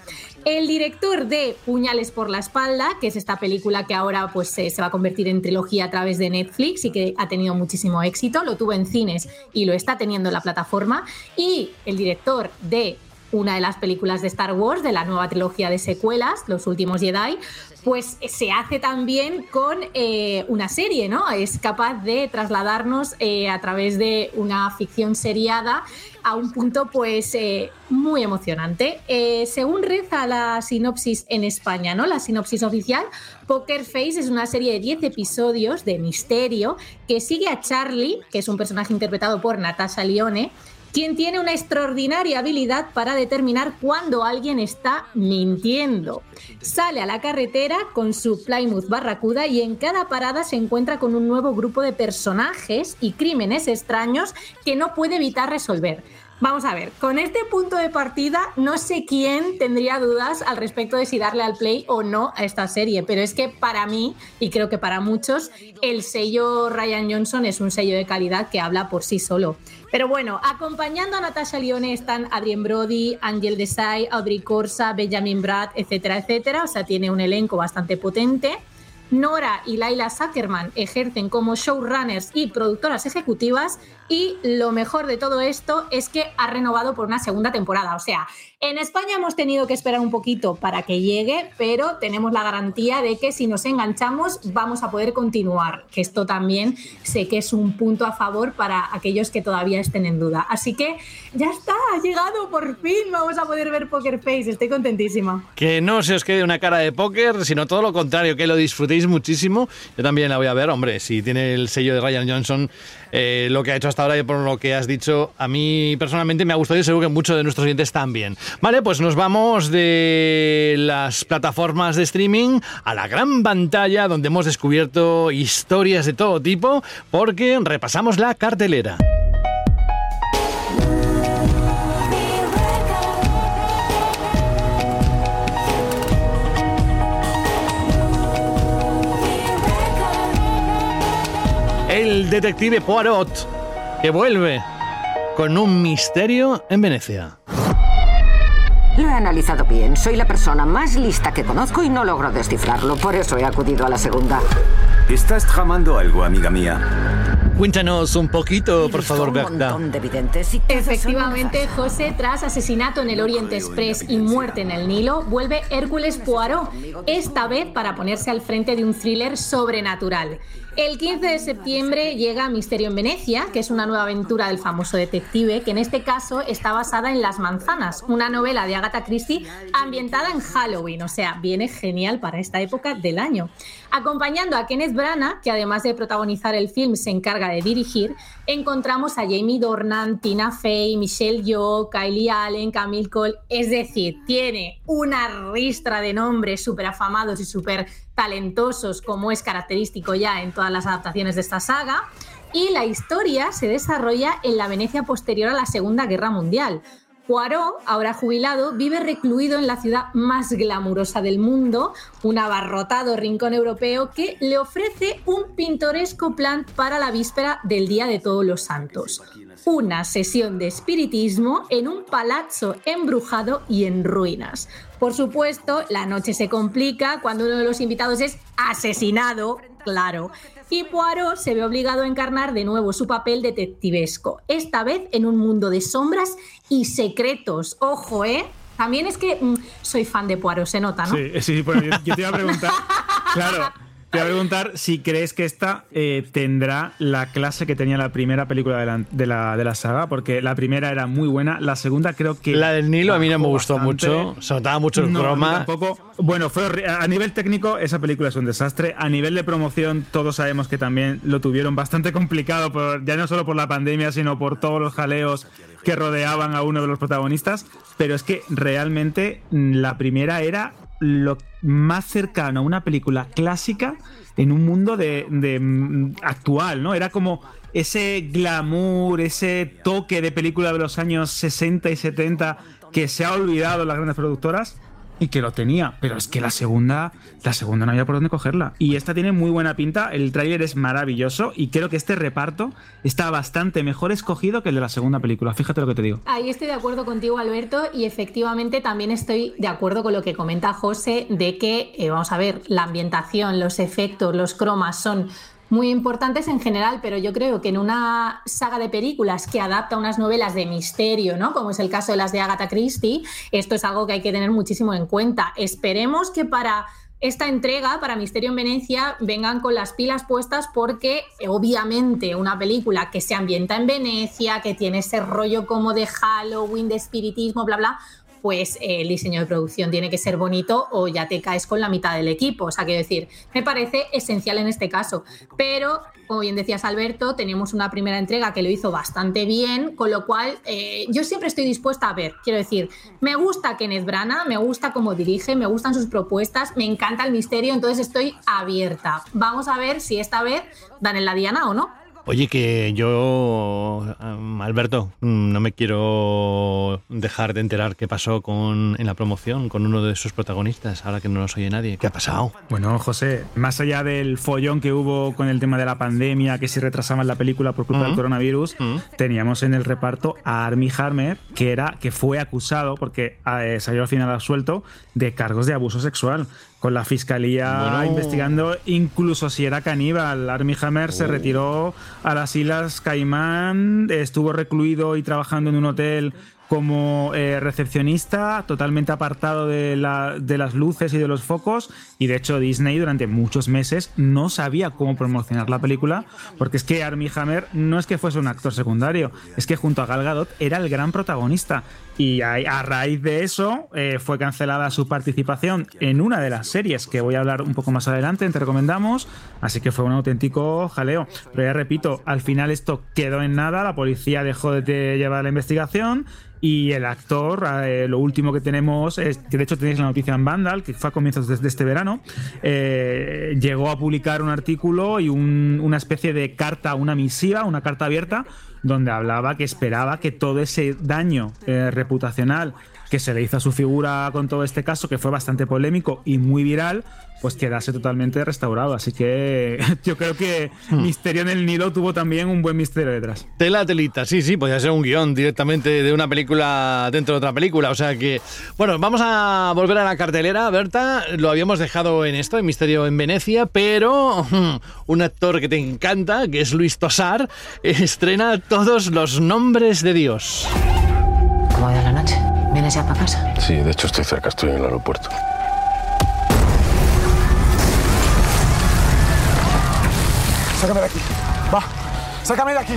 El director de Puñales por la espalda, que es esta película que ahora pues, se va a convertir en trilogía a través de Netflix y que ha tenido muchísimo éxito, lo tuvo en cines y lo está teniendo en la plataforma, y el director de una de las películas de Star Wars, de la nueva trilogía de secuelas, Los Últimos Jedi, pues se hace también con eh, una serie, ¿no? Es capaz de trasladarnos eh, a través de una ficción seriada a un punto pues eh, muy emocionante. según reza la sinopsis en España, ¿no? La sinopsis oficial, Poker Face es una serie de 10 episodios de misterio que sigue a Charlie, que es un personaje interpretado por Natasha Lione, quien tiene una extraordinaria habilidad para determinar cuándo alguien está mintiendo. Sale a la carretera con su Plymouth Barracuda y en cada parada se encuentra con un nuevo grupo de personajes y crímenes extraños que no puede evitar resolver. Vamos a ver, con este punto de partida no sé quién tendría dudas al respecto de si darle al play o no a esta serie, pero es que para mí, y creo que para muchos, el sello Ryan Johnson es un sello de calidad que habla por sí solo. Pero bueno, acompañando a Natasha Lione están Adrien Brody, Angel Desai, Audrey Corsa, Benjamin Brad, etcétera, etcétera. O sea, tiene un elenco bastante potente. Nora y Laila Zuckerman ejercen como showrunners y productoras ejecutivas y lo mejor de todo esto es que ha renovado por una segunda temporada. O sea, en España hemos tenido que esperar un poquito para que llegue, pero tenemos la garantía de que si nos enganchamos vamos a poder continuar. Que esto también sé que es un punto a favor para aquellos que todavía estén en duda. Así que ya está, ha llegado por fin. Vamos a poder ver Poker Face. Estoy contentísima. Que no se os quede una cara de póker, sino todo lo contrario, que lo disfrutéis muchísimo. Yo también la voy a ver, hombre, si tiene el sello de Ryan Johnson eh, lo que ha hecho hasta ahora y por lo que has dicho, a mí personalmente me ha gustado y seguro que muchos de nuestros oyentes también. Vale, pues nos vamos de las plataformas de streaming a la gran pantalla donde hemos descubierto historias de todo tipo porque repasamos la cartelera. el detective Poirot que vuelve con un misterio en Venecia. Lo he analizado bien. Soy la persona más lista que conozco y no logro descifrarlo. Por eso he acudido a la segunda. Estás tramando algo, amiga mía. Cuéntanos un poquito, por favor, Berta. Efectivamente, José, tras asesinato en el Oriente Express y muerte en el Nilo, vuelve Hércules Poirot, esta vez para ponerse al frente de un thriller sobrenatural. El 15 de septiembre llega Misterio en Venecia, que es una nueva aventura del famoso detective, que en este caso está basada en Las Manzanas, una novela de Agatha Christie ambientada en Halloween, o sea, viene genial para esta época del año. Acompañando a Kenneth Branagh, que además de protagonizar el film se encarga de dirigir, encontramos a Jamie Dornan, Tina Fey, Michelle Yeoh, Kylie Allen, Camille Cole, es decir, tiene una ristra de nombres súper afamados y súper talentosos, como es característico ya en todas las adaptaciones de esta saga. Y la historia se desarrolla en la Venecia posterior a la Segunda Guerra Mundial. Poirot, ahora jubilado, vive recluido en la ciudad más glamurosa del mundo, un abarrotado rincón europeo que le ofrece un pintoresco plan para la víspera del Día de Todos los Santos. Una sesión de espiritismo en un palazzo embrujado y en ruinas. Por supuesto, la noche se complica cuando uno de los invitados es asesinado, claro. Y Poirot se ve obligado a encarnar de nuevo su papel detectivesco, esta vez en un mundo de sombras y secretos. Ojo, ¿eh? También es que mm, soy fan de Poirot, se nota, ¿no? Sí, sí, bueno, yo, yo te iba a preguntar. claro, te voy a preguntar si crees que esta eh, tendrá la clase que tenía la primera película de la, de, la, de la, saga, porque la primera era muy buena, la segunda creo que... La del Nilo a mí no me gustó bastante. mucho, se notaba mucho el no, croma. Tampoco. Bueno, fue a nivel técnico esa película es un desastre, a nivel de promoción todos sabemos que también lo tuvieron bastante complicado, por, ya no solo por la pandemia, sino por todos los jaleos que rodeaban a uno de los protagonistas, pero es que realmente la primera era lo más cercano a una película clásica en un mundo de, de, actual, ¿no? Era como ese glamour, ese toque de película de los años 60 y 70 que se ha olvidado las grandes productoras y que lo tenía, pero es que la segunda, la segunda no había por dónde cogerla. Y esta tiene muy buena pinta, el tráiler es maravilloso y creo que este reparto está bastante mejor escogido que el de la segunda película. Fíjate lo que te digo. Ahí estoy de acuerdo contigo, Alberto, y efectivamente también estoy de acuerdo con lo que comenta José de que, eh, vamos a ver, la ambientación, los efectos, los cromas son muy importantes en general, pero yo creo que en una saga de películas que adapta unas novelas de misterio, ¿no? Como es el caso de las de Agatha Christie, esto es algo que hay que tener muchísimo en cuenta. Esperemos que para esta entrega para Misterio en Venecia vengan con las pilas puestas porque obviamente una película que se ambienta en Venecia, que tiene ese rollo como de Halloween, de espiritismo, bla, bla, pues eh, el diseño de producción tiene que ser bonito o ya te caes con la mitad del equipo. O sea, quiero decir, me parece esencial en este caso. Pero, como bien decías Alberto, tenemos una primera entrega que lo hizo bastante bien, con lo cual eh, yo siempre estoy dispuesta a ver. Quiero decir, me gusta Kenneth Branagh, me gusta cómo dirige, me gustan sus propuestas, me encanta el misterio, entonces estoy abierta. Vamos a ver si esta vez dan en la diana o no. Oye, que yo, Alberto, no me quiero dejar de enterar qué pasó con, en la promoción con uno de sus protagonistas, ahora que no nos oye nadie. ¿Qué ha pasado? Bueno, José, más allá del follón que hubo con el tema de la pandemia, que si retrasaban la película por culpa Mm. del coronavirus, teníamos en el reparto a Armie Hammer, que, era, que fue acusado, porque eh, salió al final absuelto, de cargos de abuso sexual. Con la fiscalía Bueno. investigando, incluso si era caníbal. Armie Hammer se Oh. retiró a las Islas Caimán, estuvo recluido y trabajando en un hotel como eh, recepcionista, totalmente apartado de, la- de las luces y de los focos. Y de hecho, Disney durante muchos meses no sabía cómo promocionar la película, porque es que Armie Hammer no es que fuese un actor secundario, es que junto a Gal Gadot era el gran protagonista. Y a, raíz de eso eh, fue cancelada su participación en una de las series que voy a hablar un poco más adelante, te recomendamos. Así que fue un auténtico jaleo. Pero ya repito, al final esto quedó en nada, la policía dejó de llevar la investigación. Y el actor, eh, lo último que tenemos es que de hecho tenéis la noticia en Vandal, que fue a comienzos de, este verano, eh, llegó a publicar un artículo y un- una especie de carta, una misiva, una carta abierta, donde hablaba que esperaba que todo ese daño eh, reputacional que se le hizo a su figura con todo este caso, que fue bastante polémico y muy viral, pues quedase totalmente restaurado. Así que yo creo que Hmm. Misterio en el Nilo tuvo también un buen misterio detrás. Tela, telita, sí, sí, podría ser un guion directamente de una película dentro de otra película. O sea que, bueno, vamos a volver a la cartelera, Berta. Lo habíamos dejado en esto, en Misterio en Venecia, pero un actor que te encanta, que es Luis Tosar, estrena todos los nombres de Dios. ¿Cómo ha ido la noche? ¿Vienes ya para casa? Sí, de hecho estoy cerca, estoy en el aeropuerto. Sácame de aquí. Va, sácame de aquí.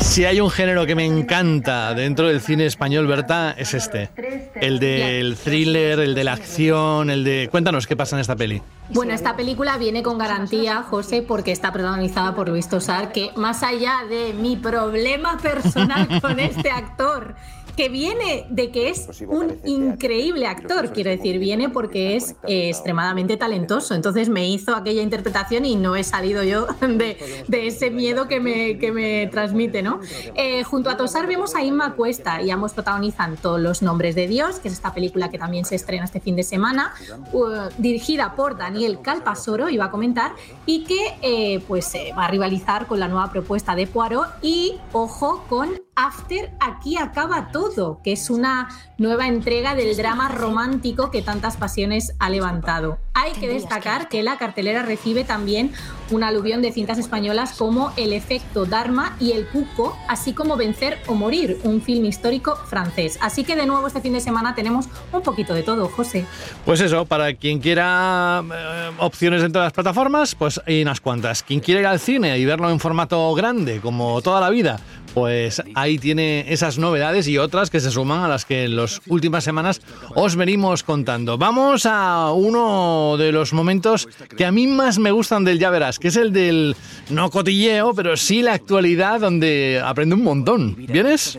Si hay un género que me encanta dentro del cine español, Berta, es este. El del thriller, el de la acción, el de... Cuéntanos qué pasa en esta peli. Bueno, esta película viene con garantía, José, porque está protagonizada por Luis Tosar, que más allá de mi problema personal con este actor, que viene de que es un increíble actor, quiero decir, viene porque es eh, extremadamente talentoso. Entonces me hizo aquella interpretación y no he salido yo de, de ese miedo que me, que me transmite, ¿no? Eh, junto a Tosar vemos a Inma Cuesta y ambos protagonizan Todos los Nombres de Dios, que es esta película que también se estrena este fin de semana, uh, dirigida por Daniel Calpasoro, iba a comentar, y que eh, pues eh, va a rivalizar con la nueva propuesta de Poirot y, ojo, con After Aquí acaba todo, que es una nueva entrega del drama romántico que tantas pasiones ha levantado. Hay que destacar que la cartelera recibe también un aluvión de cintas españolas como El efecto Dharma y El Cuco, así como Vencer o Morir, un film histórico francés. Así que de nuevo este fin de semana tenemos un poquito de todo, José. Pues eso, para quien quiera eh, opciones dentro de las plataformas, pues hay unas cuantas. Quien quiera ir al cine y verlo en formato grande, como toda la vida, pues ahí tiene esas novedades y otras que se suman a las que en las últimas semanas os venimos contando. Vamos a uno de los momentos que a mí más me gustan del Ya Verás, que es el del no cotilleo, pero sí la actualidad donde aprende un montón. ¿Vienes?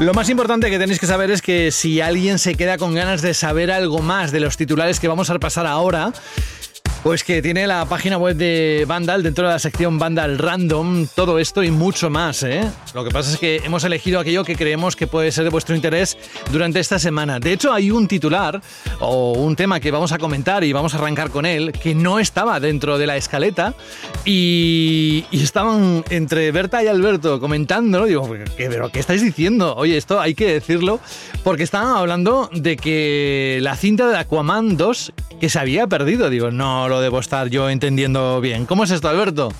Lo más importante que tenéis que saber es que si alguien se queda con ganas de saber algo más de los titulares que vamos a repasar ahora, pues que tiene la página web de Vandal, dentro de la sección Vandal Random, todo esto y mucho más. ¿eh? Lo que pasa es que hemos elegido aquello que creemos que puede ser de vuestro interés durante esta semana. De hecho, hay un titular o un tema que vamos a comentar y vamos a arrancar con él, que no estaba dentro de la escaleta y, y estaban entre Berta y Alberto comentándolo. Digo, ¿qué, ¿pero qué estáis diciendo? Oye, esto hay que decirlo porque estaban hablando de que la cinta de Aquaman 2 que se había perdido. Digo, no lo debo estar yo entendiendo bien. ¿Cómo es esto, Alberto?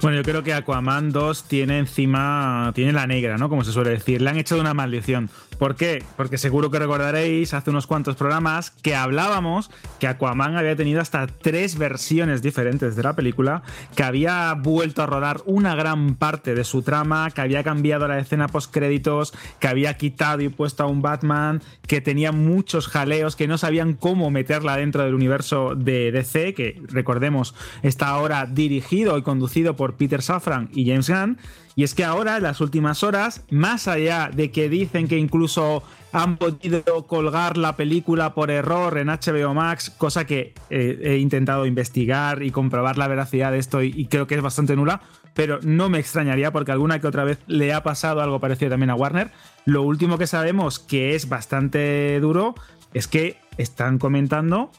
Bueno, yo creo que Aquaman 2 tiene encima, tiene la negra, ¿no? Como se suele decir. Le han hecho una maldición. ¿Por qué? Porque seguro que recordaréis hace unos cuantos programas que hablábamos que Aquaman había tenido hasta tres versiones diferentes de la película, que había vuelto a rodar una gran parte de su trama, que había cambiado la escena post créditos, que había quitado y puesto a un Batman, que tenía muchos jaleos, que no sabían cómo meterla dentro del universo de DC, que recordemos está ahora dirigido y conducido por Peter Safran y James Gunn. Y es que ahora, en las últimas horas, más allá de que dicen que incluso han podido colgar la película por error en HBO Max, cosa que eh, he intentado investigar y comprobar la veracidad de esto y, y creo que es bastante nula, pero no me extrañaría porque alguna que otra vez le ha pasado algo parecido también a Warner. Lo último que sabemos que es bastante duro es que están comentando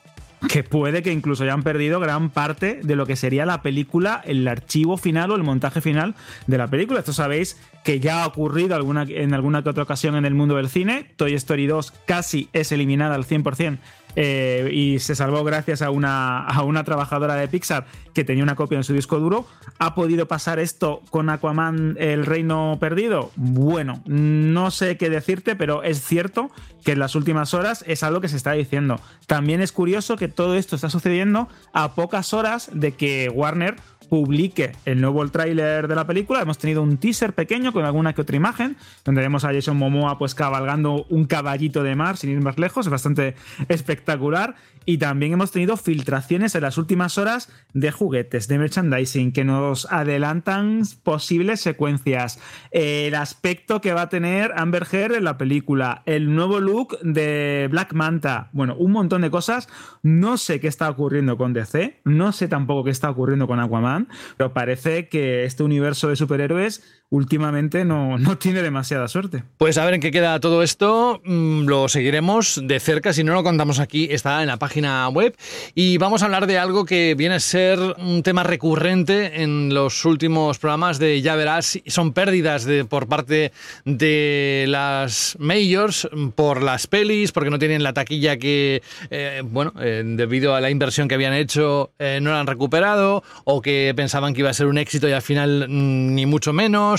que puede que incluso hayan perdido gran parte de lo que sería la película, el archivo final o el montaje final de la película. Esto sabéis que ya ha ocurrido alguna, en alguna que otra ocasión en el mundo del cine. Toy Story 2 casi es eliminada al 100% eh, y se salvó gracias a una, a una trabajadora de Pixar que tenía una copia en su disco duro. ¿Ha podido pasar esto con Aquaman El Reino Perdido? Bueno, no sé qué decirte, pero es cierto que en las últimas horas es algo que se está diciendo. También es curioso que todo esto está sucediendo a pocas horas de que Warner publique el nuevo tráiler de la película. Hemos tenido un teaser pequeño con alguna que otra imagen, donde vemos a Jason Momoa pues cabalgando un caballito de mar sin ir más lejos, es bastante espectacular. Y también hemos tenido filtraciones en las últimas horas de juguetes, de merchandising, que nos adelantan posibles secuencias, el aspecto que va a tener Amber Heard en la película, el nuevo look de Black Manta, bueno, un montón de cosas. No sé qué está ocurriendo con DC, no sé tampoco qué está ocurriendo con Aquaman, pero parece que este universo de superhéroes últimamente no, no, tiene demasiada suerte. Pues a ver en qué queda todo esto, mm, lo seguiremos de cerca, si no lo contamos aquí, está en la página web. Y vamos a hablar de algo que viene a ser un tema recurrente en los últimos programas de Ya Verás, son pérdidas de, por parte de las majors por las pelis, porque no tienen la taquilla que, eh, bueno, eh, debido a la inversión que habían hecho, eh, no la han recuperado o que pensaban que iba a ser un éxito y al final mm, ni mucho menos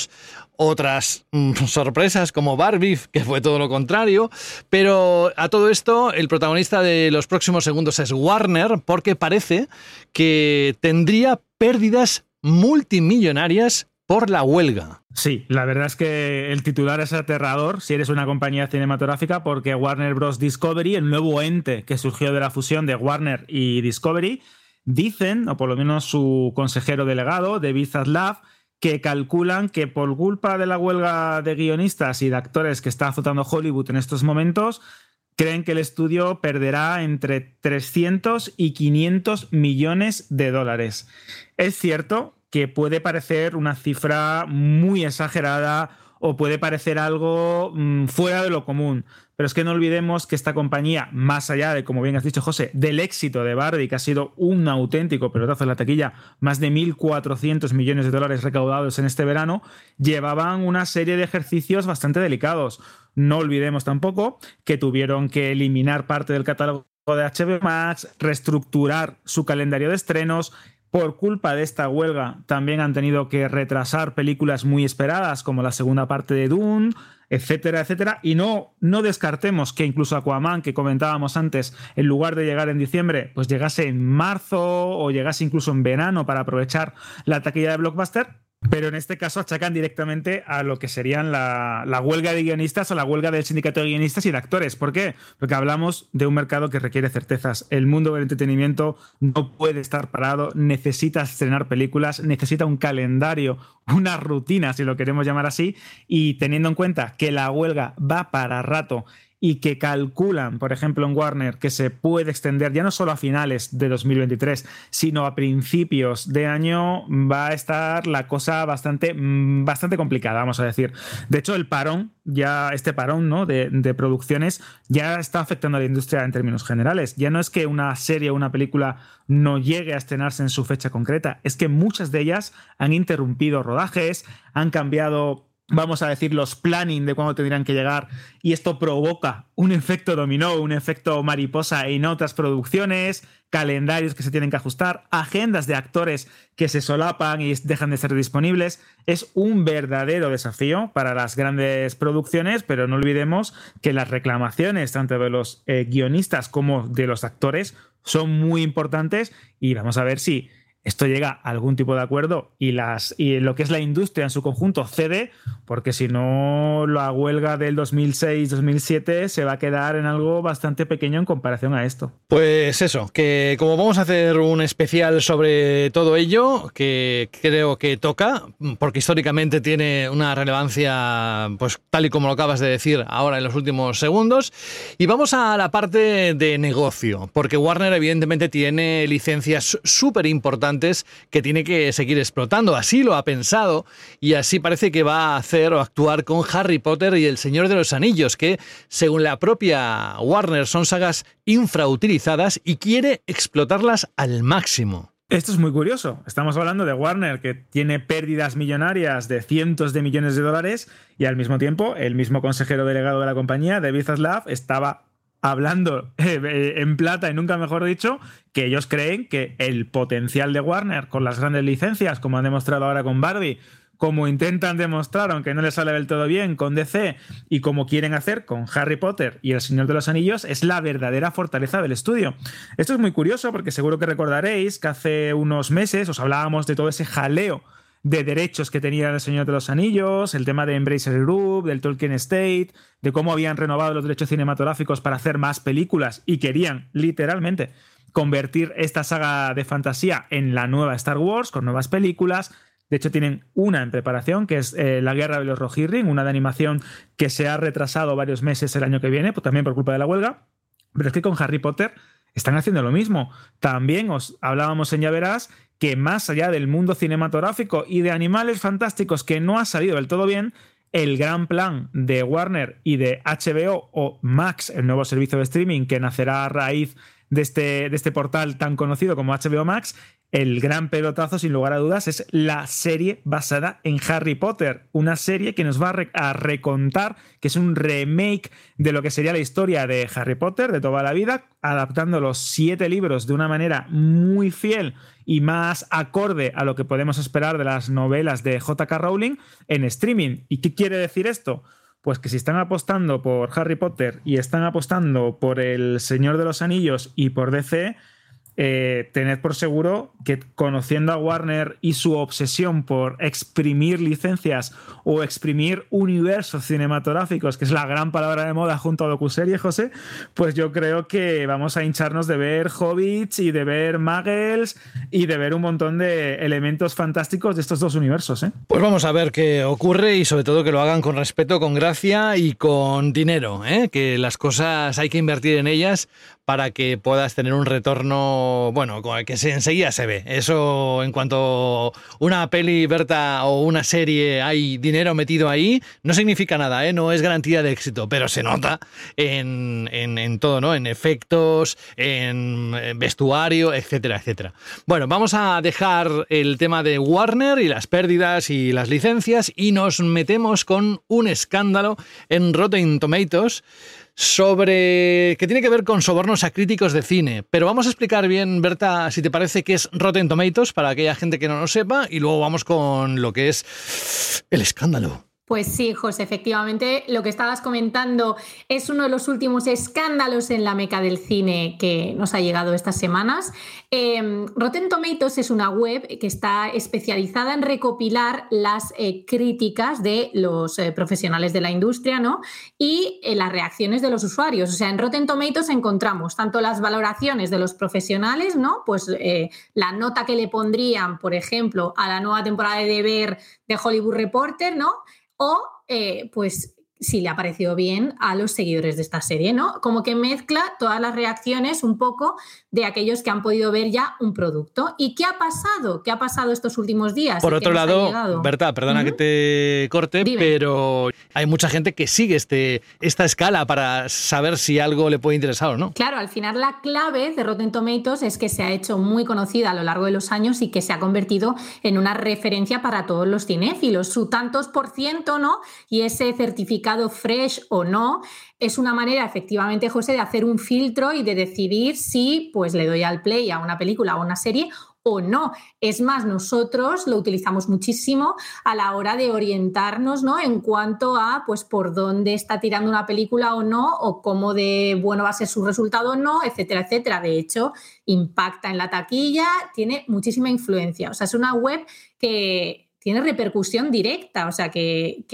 otras mm, sorpresas como Barbie, que fue todo lo contrario. Pero a todo esto, el protagonista de los próximos segundos es Warner, porque parece que tendría pérdidas multimillonarias por la huelga. Sí, la verdad es que el titular es aterrador si eres una compañía cinematográfica porque Warner Bros. Discovery, el nuevo ente que surgió de la fusión de Warner y Discovery, dicen, o por lo menos su consejero delegado, David Zaslav, que calculan que por culpa de la huelga de guionistas y de actores que está azotando Hollywood en estos momentos, creen que el estudio perderá entre 300 y 500 millones de dólares. Es cierto que puede parecer una cifra muy exagerada o puede parecer algo mm, fuera de lo común. Pero es que no olvidemos que esta compañía, más allá de, como bien has dicho, José, del éxito de Barbie, que ha sido un auténtico pelotazo en la taquilla, más de 1.400 millones de dólares recaudados en este verano, llevaban una serie de ejercicios bastante delicados. No olvidemos tampoco que tuvieron que eliminar parte del catálogo de HBO Max, reestructurar su calendario de estrenos, por culpa de esta huelga también han tenido que retrasar películas muy esperadas como la segunda parte de Dune, etcétera, etcétera. Y no, no descartemos que incluso Aquaman, que comentábamos antes, en lugar de llegar en diciembre, pues llegase en marzo o llegase incluso en verano para aprovechar la taquilla de Blockbuster. Pero en este caso achacan directamente a lo que serían la, la, huelga de guionistas o la huelga del sindicato de guionistas y de actores. ¿Por qué? Porque hablamos de un mercado que requiere certezas. El mundo del entretenimiento no puede estar parado, necesita estrenar películas, necesita un calendario, una rutina, si lo queremos llamar así, y teniendo en cuenta que la huelga va para rato y que calculan, por ejemplo, en Warner, que se puede extender ya no solo a finales de 2023, sino a principios de año, va a estar la cosa bastante, mm, bastante complicada, vamos a decir. De hecho, el parón, ya este parón ¿no? de, de producciones, ya está afectando a la industria en términos generales. Ya no es que una serie o una película no llegue a estrenarse en su fecha concreta, es que muchas de ellas han interrumpido rodajes, han cambiado vamos a decir, los planning de cuándo tendrían que llegar y esto provoca un efecto dominó, un efecto mariposa en otras producciones, calendarios que se tienen que ajustar, agendas de actores que se solapan y dejan de ser disponibles. Es un verdadero desafío para las grandes producciones, pero no olvidemos que las reclamaciones tanto de los eh, guionistas como de los actores son muy importantes y vamos a ver si esto llega a algún tipo de acuerdo y, las, y lo que es la industria en su conjunto cede, porque si no, la huelga del 2006-2007 se va a quedar en algo bastante pequeño en comparación a esto. Pues eso, que como vamos a hacer un especial sobre todo ello, que creo que toca, porque históricamente tiene una relevancia, pues tal y como lo acabas de decir ahora en los últimos segundos, y vamos a la parte de negocio, porque Warner evidentemente tiene licencias súper importantes que tiene que seguir explotando. Así lo ha pensado y así parece que va a hacer o actuar con Harry Potter y El Señor de los Anillos, que según la propia Warner son sagas infrautilizadas y quiere explotarlas al máximo. Esto es muy curioso. Estamos hablando de Warner, que tiene pérdidas millonarias de cientos de millones de dólares, y al mismo tiempo, el mismo consejero delegado de la compañía, David Zaslav, estaba hablando eh, en plata y nunca mejor dicho, que ellos creen que el potencial de Warner con las grandes licencias, como han demostrado ahora con Barbie, como intentan demostrar, aunque no les sale del todo bien, con DC y como quieren hacer con Harry Potter y El Señor de los Anillos, es la verdadera fortaleza del estudio. Esto es muy curioso porque seguro que recordaréis que hace unos meses os hablábamos de todo ese jaleo de derechos que tenía El Señor de los Anillos, el tema de Embracer Group, del Tolkien Estate, de cómo habían renovado los derechos cinematográficos para hacer más películas y querían literalmente convertir esta saga de fantasía en la nueva Star Wars con nuevas películas. De hecho, tienen una en preparación, que es eh, La Guerra de los Rohirrim, una de animación que se ha retrasado varios meses el año que viene, pues también por culpa de la huelga. Pero es que con Harry Potter están haciendo lo mismo. También os hablábamos en Ya Verás que más allá del mundo cinematográfico y de animales fantásticos que no ha salido del todo bien, el gran plan de Warner y de HBO o Max, el nuevo servicio de streaming que nacerá a raíz de este, de este portal tan conocido como HBO Max, el gran pelotazo, sin lugar a dudas, es la serie basada en Harry Potter. Una serie que nos va a, recontar, que es un remake de lo que sería la historia de Harry Potter de toda la vida, adaptando los siete libros de una manera muy fiel y más acorde a lo que podemos esperar de las novelas de JK Rowling en streaming. ¿Y qué quiere decir esto? Pues que si están apostando por Harry Potter y están apostando por El Señor de los Anillos y por DC, eh, tened por seguro que conociendo a Warner y su obsesión por exprimir licencias o exprimir universos cinematográficos, que es la gran palabra de moda junto a docuserie, José, pues yo creo que vamos a hincharnos de ver hobbits y de ver muggles y de ver un montón de elementos fantásticos de estos dos universos. ¿eh? Pues vamos a ver qué ocurre y sobre todo que lo hagan con respeto, con gracia y con dinero, ¿eh? que las cosas hay que invertir en ellas para que puedas tener un retorno, bueno, que se, enseguida se ve. Eso en cuanto una peli, Berta, o una serie hay dinero metido ahí, no significa nada, ¿eh? no es garantía de éxito, pero se nota en, en todo, ¿no? En efectos, en vestuario, etcétera, etcétera. Bueno, vamos a dejar el tema de Warner y las pérdidas y las licencias y nos metemos con un escándalo en Rotten Tomatoes sobre que tiene que ver con sobornos a críticos de cine. Pero vamos a explicar bien, Berta, si te parece que es Rotten Tomatoes para aquella gente que no lo sepa y luego vamos con lo que es el escándalo. Pues sí, José, efectivamente, lo que estabas comentando es uno de los últimos escándalos en la meca del cine que nos ha llegado estas semanas. Eh, Rotten Tomatoes es una web que está especializada en recopilar las eh, críticas de los eh, profesionales de la industria ¿no? y eh, las reacciones de los usuarios. O sea, en Rotten Tomatoes encontramos tanto las valoraciones de los profesionales, ¿no? Pues la nota que le pondrían, por ejemplo, a la nueva temporada de Ver de Hollywood Reporter, ¿no? O eh, pues si le ha parecido bien a los seguidores de esta serie, ¿no? Como que mezcla todas las reacciones un poco de aquellos que han podido ver ya un producto. ¿Y qué ha pasado? ¿Qué ha pasado estos últimos días? Por otro lado, Berta, perdona que te corte, pero hay mucha gente que sigue este, esta escala para saber si algo le puede interesar o no. Claro, al final la clave de Rotten Tomatoes es que se ha hecho muy conocida a lo largo de los años y que se ha convertido en una referencia para todos los cinéfilos. Su tantos por ciento, ¿no? Y ese certificado fresh o no es una manera, efectivamente, José, de hacer un filtro y de decidir si pues le doy al play a una película o una serie o no. Es más, nosotros lo utilizamos muchísimo a la hora de orientarnos, ¿no? En cuanto a, pues, por dónde está tirando una película o no, o cómo de bueno va a ser su resultado o no, etcétera, etcétera. De hecho, impacta en la taquilla, tiene muchísima influencia. O sea, es una web que tiene repercusión directa, o sea, que,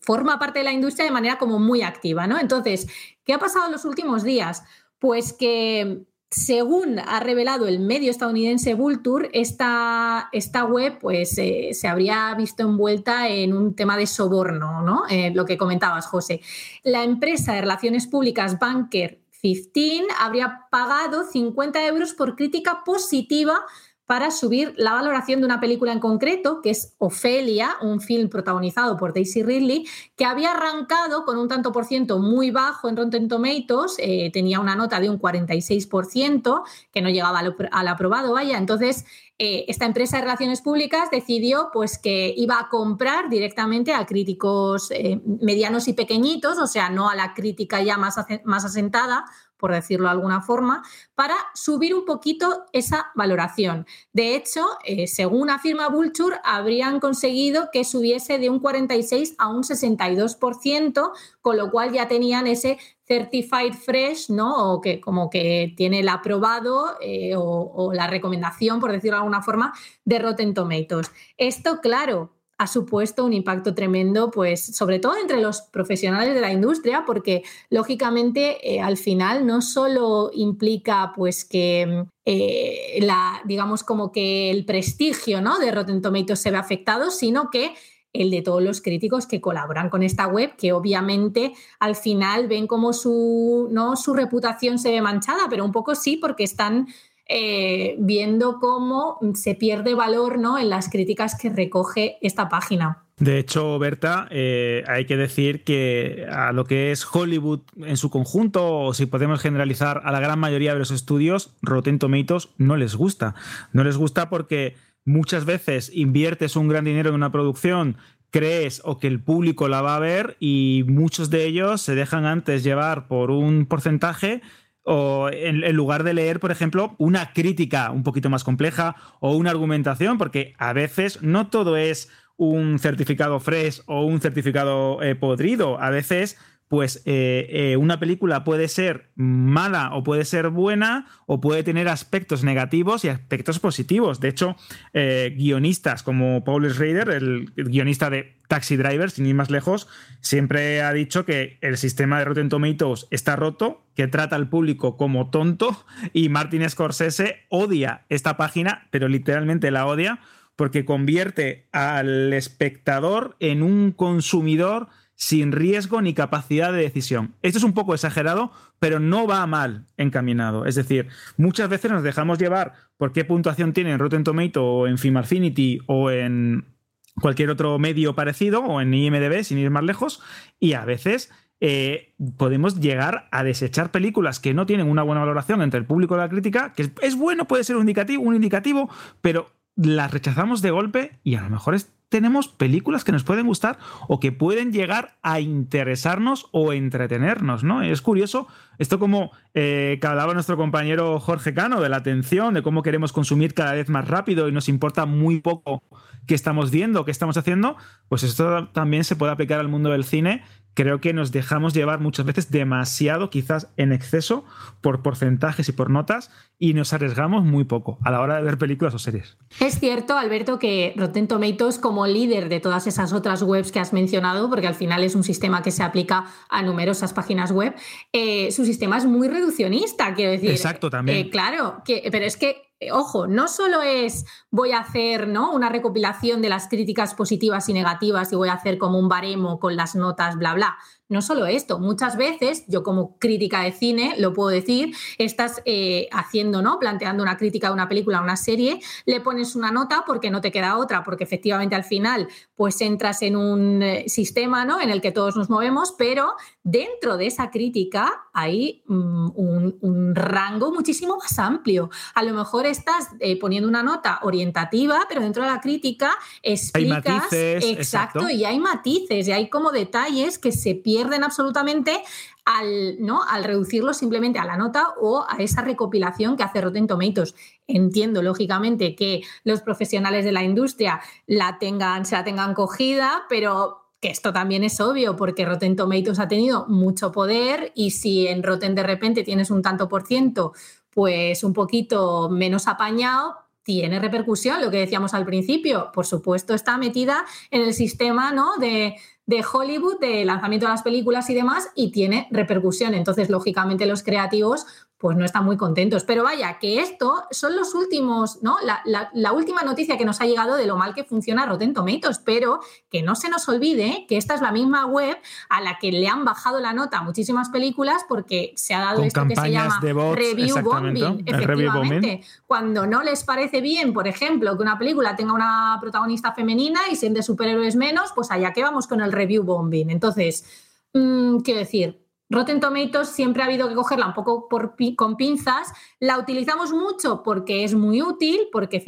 forma parte de la industria de manera como muy activa, ¿no? Entonces, ¿qué ha pasado en los últimos días? Pues que según ha revelado el medio estadounidense Vulture, esta, esta web pues, eh, se habría visto envuelta en un tema de soborno, ¿no? Eh, lo que comentabas, José. La empresa de relaciones públicas Banker 15 habría pagado 50 euros por crítica positiva para subir la valoración de una película en concreto, que es Ofelia, un film protagonizado por Daisy Ridley, que había arrancado con un tanto por ciento muy bajo en Rotten Tomatoes, eh, tenía una nota de un 46%, que no llegaba al, aprobado, vaya. Entonces, eh, esta empresa de relaciones públicas decidió pues, que iba a comprar directamente a críticos eh, medianos y pequeñitos, o sea, no a la crítica ya más, más asentada, por decirlo de alguna forma, para subir un poquito esa valoración. De hecho, eh, según afirma Vulture, habrían conseguido que subiese de un 46 a un 62%, con lo cual ya tenían ese certified fresh, ¿no? O que como que tiene el aprobado eh, o, o la recomendación, por decirlo de alguna forma, de Rotten Tomatoes. Esto, claro, ha supuesto un impacto tremendo, pues sobre todo entre los profesionales de la industria, porque lógicamente eh, al final no solo implica pues que eh, la, digamos como que el prestigio ¿no? de Rotten Tomatoes se ve afectado, sino que el de todos los críticos que colaboran con esta web, que obviamente al final ven como su, ¿no? su reputación se ve manchada, pero un poco sí, porque están eh, viendo cómo se pierde valor ¿no? en las críticas que recoge esta página. De hecho, Berta, eh, hay que decir que a lo que es Hollywood en su conjunto, o si podemos generalizar a la gran mayoría de los estudios, Rotten Tomatoes no les gusta. No les gusta porque muchas veces inviertes un gran dinero en una producción crees o que el público la va a ver y muchos de ellos se dejan antes llevar por un porcentaje o en, lugar de leer, por ejemplo, una crítica un poquito más compleja o una argumentación, porque a veces no todo es un certificado fresh o un certificado eh, podrido, a veces pues eh, eh, una película puede ser mala o puede ser buena o puede tener aspectos negativos y aspectos positivos. De hecho, eh, guionistas como Paul Schrader, el guionista de Taxi Driver, sin ir más lejos, siempre ha dicho que el sistema de Rotten Tomatoes está roto, que trata al público como tonto y Martin Scorsese odia esta página, pero literalmente la odia porque convierte al espectador en un consumidor sin riesgo ni capacidad de decisión. Esto es un poco exagerado, pero no va mal encaminado. Es decir, muchas veces nos dejamos llevar por qué puntuación tiene en Rotten Tomato o en Film Affinity o en cualquier otro medio parecido o en IMDB, sin ir más lejos, y a veces eh, podemos llegar a desechar películas que no tienen una buena valoración entre el público y la crítica, que es, bueno, puede ser un indicativo, un indicativo, pero las rechazamos de golpe y a lo mejor es tenemos películas que nos pueden gustar o que pueden llegar a interesarnos o entretenernos, ¿no? Es curioso esto como eh, hablaba nuestro compañero Jorge Cano de la atención, de cómo queremos consumir cada vez más rápido y nos importa muy poco qué estamos viendo, qué estamos haciendo, pues esto también se puede aplicar al mundo del cine creo que nos dejamos llevar muchas veces demasiado, quizás en exceso, por porcentajes y por notas, y nos arriesgamos muy poco a la hora de ver películas o series. Es cierto, Alberto, que Rotten Tomatoes, como líder de todas esas otras webs que has mencionado, porque al final es un sistema que se aplica a numerosas páginas web, eh, su sistema es muy reduccionista, quiero decir. Exacto, también. Eh, claro, que, pero es que ojo, no solo es voy a hacer ¿no? una recopilación de las críticas positivas y negativas y voy a hacer como un baremo con las notas, bla, bla. No solo esto, muchas veces, yo como crítica de cine, lo puedo decir, estás eh, haciendo, ¿no? Planteando una crítica de una película, una serie, le pones una nota porque no te queda otra, porque efectivamente al final, pues entras en un eh, sistema, ¿no? En el que todos nos movemos, pero dentro de esa crítica hay mm, un, un, rango muchísimo más amplio. A lo mejor estás eh, poniendo una nota orientativa, pero dentro de la crítica explicas. Hay matices, exacto, exacto, y hay matices, y hay como detalles que se pierden pierden absolutamente al, ¿no? al reducirlo simplemente a la nota o a esa recopilación que hace Rotten Tomatoes. Entiendo, lógicamente, que los profesionales de la industria la tengan, se la tengan cogida, pero que esto también es obvio porque Rotten Tomatoes ha tenido mucho poder y si en Rotten de repente tienes un tanto por ciento, pues un poquito menos apañado, tiene repercusión, lo que decíamos al principio. Por supuesto, está metida en el sistema ¿no? de, de Hollywood, de lanzamiento de las películas y demás, y tiene repercusión. Entonces, lógicamente, los creativos pues no están muy contentos. Pero vaya, que esto son los últimos, ¿no? La, la, la, última noticia que nos ha llegado de lo mal que funciona Rotten Tomatoes, pero que no se nos olvide que esta es la misma web a la que le han bajado la nota a muchísimas películas porque se ha dado Con esto que se llama bots, review bombing. Efectivamente, review bombing. cuando no les parece bien, por ejemplo, que una película tenga una protagonista femenina y sean de superhéroes menos, pues allá que vamos con el review bombing. Entonces, mmm, quiero decir, Rotten Tomatoes siempre ha habido que cogerla un poco con pinzas. La utilizamos mucho porque es muy útil, porque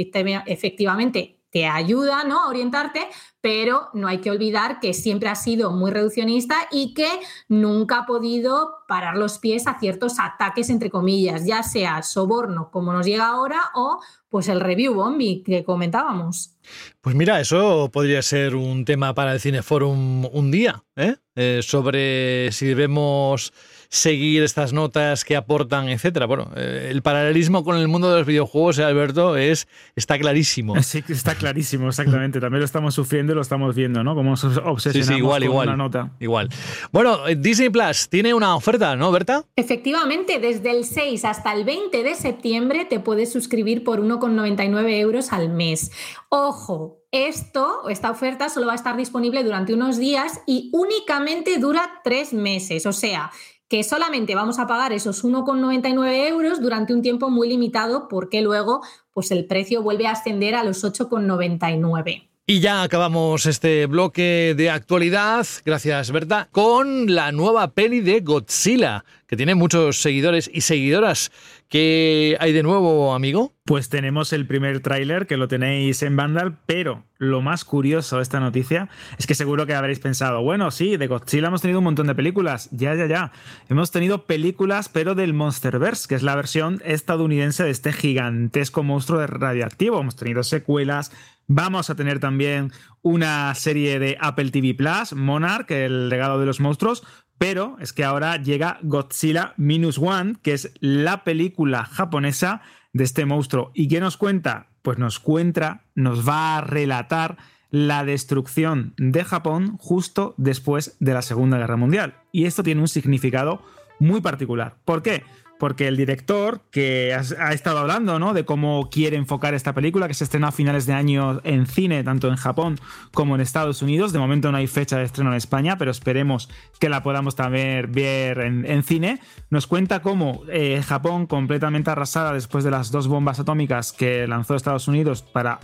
efectivamente te ayuda ¿no? a orientarte, pero no hay que olvidar que siempre ha sido muy reduccionista y que nunca ha podido parar los pies a ciertos ataques, entre comillas, ya sea soborno, como nos llega ahora, o pues el review bombi que comentábamos. Pues mira, eso podría ser un tema para el Cineforum un día, ¿eh? Eh, sobre si debemos seguir estas notas que aportan, etcétera. Bueno, eh, el paralelismo con el mundo de los videojuegos, eh, Alberto, es está clarísimo. Sí, está clarísimo, exactamente. También lo estamos sufriendo y lo estamos viendo, ¿no? Como nos obsesionamos Sí, sí, igual, con igual. una nota. Igual. Bueno, eh, Disney Plus tiene una oferta, ¿no, Berta? Efectivamente, desde el 6 hasta el 20 de septiembre te puedes suscribir por 1,99 euros al mes. Ojo, esto, esta oferta solo va a estar disponible durante unos días y únicamente dura tres meses. O sea, que solamente vamos a pagar esos 1,99 euros durante un tiempo muy limitado porque luego pues el precio vuelve a ascender a los 8,99. Y ya acabamos este bloque de actualidad, gracias Berta, con la nueva peli de Godzilla, que tiene muchos seguidores y seguidoras. ¿Qué hay de nuevo, amigo? Pues tenemos el primer tráiler que lo tenéis en Vandal, pero lo más curioso de esta noticia es que seguro que habréis pensado, bueno, sí, de Godzilla hemos tenido un montón de películas, ya, ya, ya. Hemos tenido películas, pero del Monsterverse, que es la versión estadounidense de este gigantesco monstruo de radioactivo. Hemos tenido secuelas, Vamos a tener también una serie de Apple TV Plus, Monarch, el legado de los monstruos, pero es que ahora llega Godzilla Minus One, que es la película japonesa de este monstruo. ¿Y qué nos cuenta? Pues nos cuenta, nos va a relatar la destrucción de Japón justo después de la Segunda Guerra Mundial. Y esto tiene un significado muy particular. ¿Por qué? Porque el director, que ha estado hablando ¿no? de cómo quiere enfocar esta película, que se estrenó a finales de año en cine, tanto en Japón como en Estados Unidos. De momento no hay fecha de estreno en España, pero esperemos que la podamos también ver en, cine. Nos cuenta cómo eh, Japón, completamente arrasada después de las dos bombas atómicas que lanzó Estados Unidos para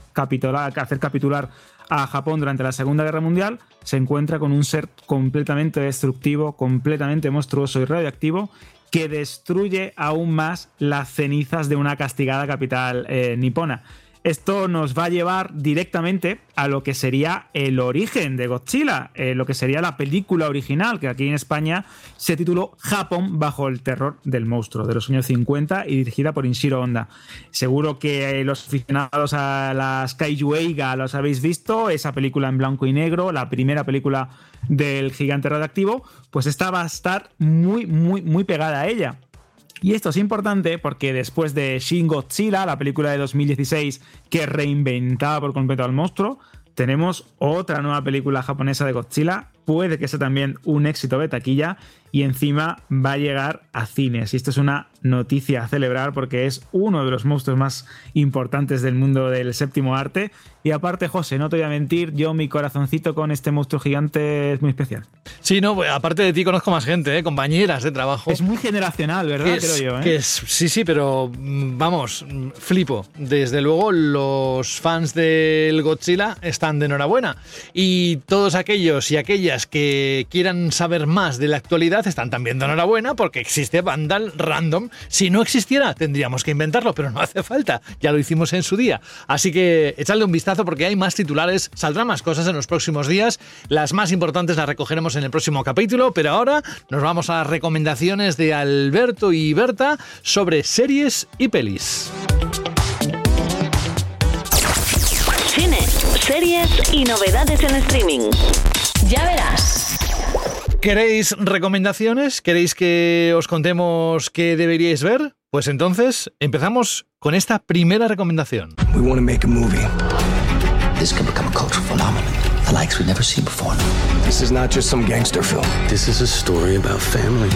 hacer capitular a Japón durante la Segunda Guerra Mundial, se encuentra con un ser completamente destructivo, completamente monstruoso y radioactivo que destruye aún más las cenizas de una castigada capital eh, nipona. Esto nos va a llevar directamente a lo que sería el origen de Godzilla, eh, lo que sería la película original, que aquí en España se tituló Japón bajo el terror del monstruo, de los años 50 y dirigida por Inshiro Honda. Seguro que eh, los aficionados a las Kaiju Eiga los habéis visto, esa película en blanco y negro, la primera película del gigante radioactivo, pues esta va a estar muy, muy, muy pegada a ella. Y esto es importante porque después de Shin Godzilla, la película de 2016 que reinventaba por completo al monstruo, tenemos otra nueva película japonesa de Godzilla. Puede que sea también un éxito de taquilla y encima va a llegar a cines. Y esto es una noticia a celebrar porque es uno de los monstruos más importantes del mundo del séptimo arte. Y aparte, José, no te voy a mentir, yo mi corazoncito con este monstruo gigante es muy especial. Sí, no, pues, aparte de ti conozco más gente, ¿eh? compañeras de trabajo. Es muy generacional, ¿verdad? Es- Creo yo. ¿eh? que es- sí, sí, pero mm, vamos, mm, flipo. Desde luego, los fans del Godzilla están de enhorabuena. Y todos aquellos y aquellas que quieran saber más de la actualidad están también de enhorabuena porque existe Vandal Random. Si no existiera, tendríamos que inventarlo, pero no hace falta. Ya lo hicimos en su día. Así que echadle un vistazo porque hay más titulares, saldrán más cosas en los próximos días. Las más importantes las recogeremos en el próximo capítulo, pero ahora nos vamos a las recomendaciones de Alberto y Berta sobre series y pelis. Cine, series y novedades en streaming. Ya verás. ¿Queréis recomendaciones? ¿Queréis que os contemos qué deberíais ver? Pues entonces empezamos con esta primera recomendación. We want to make a movie. This could become a cultural phenomenon, the likes we've never seen before. This is not just some gangster film. This is a story about family.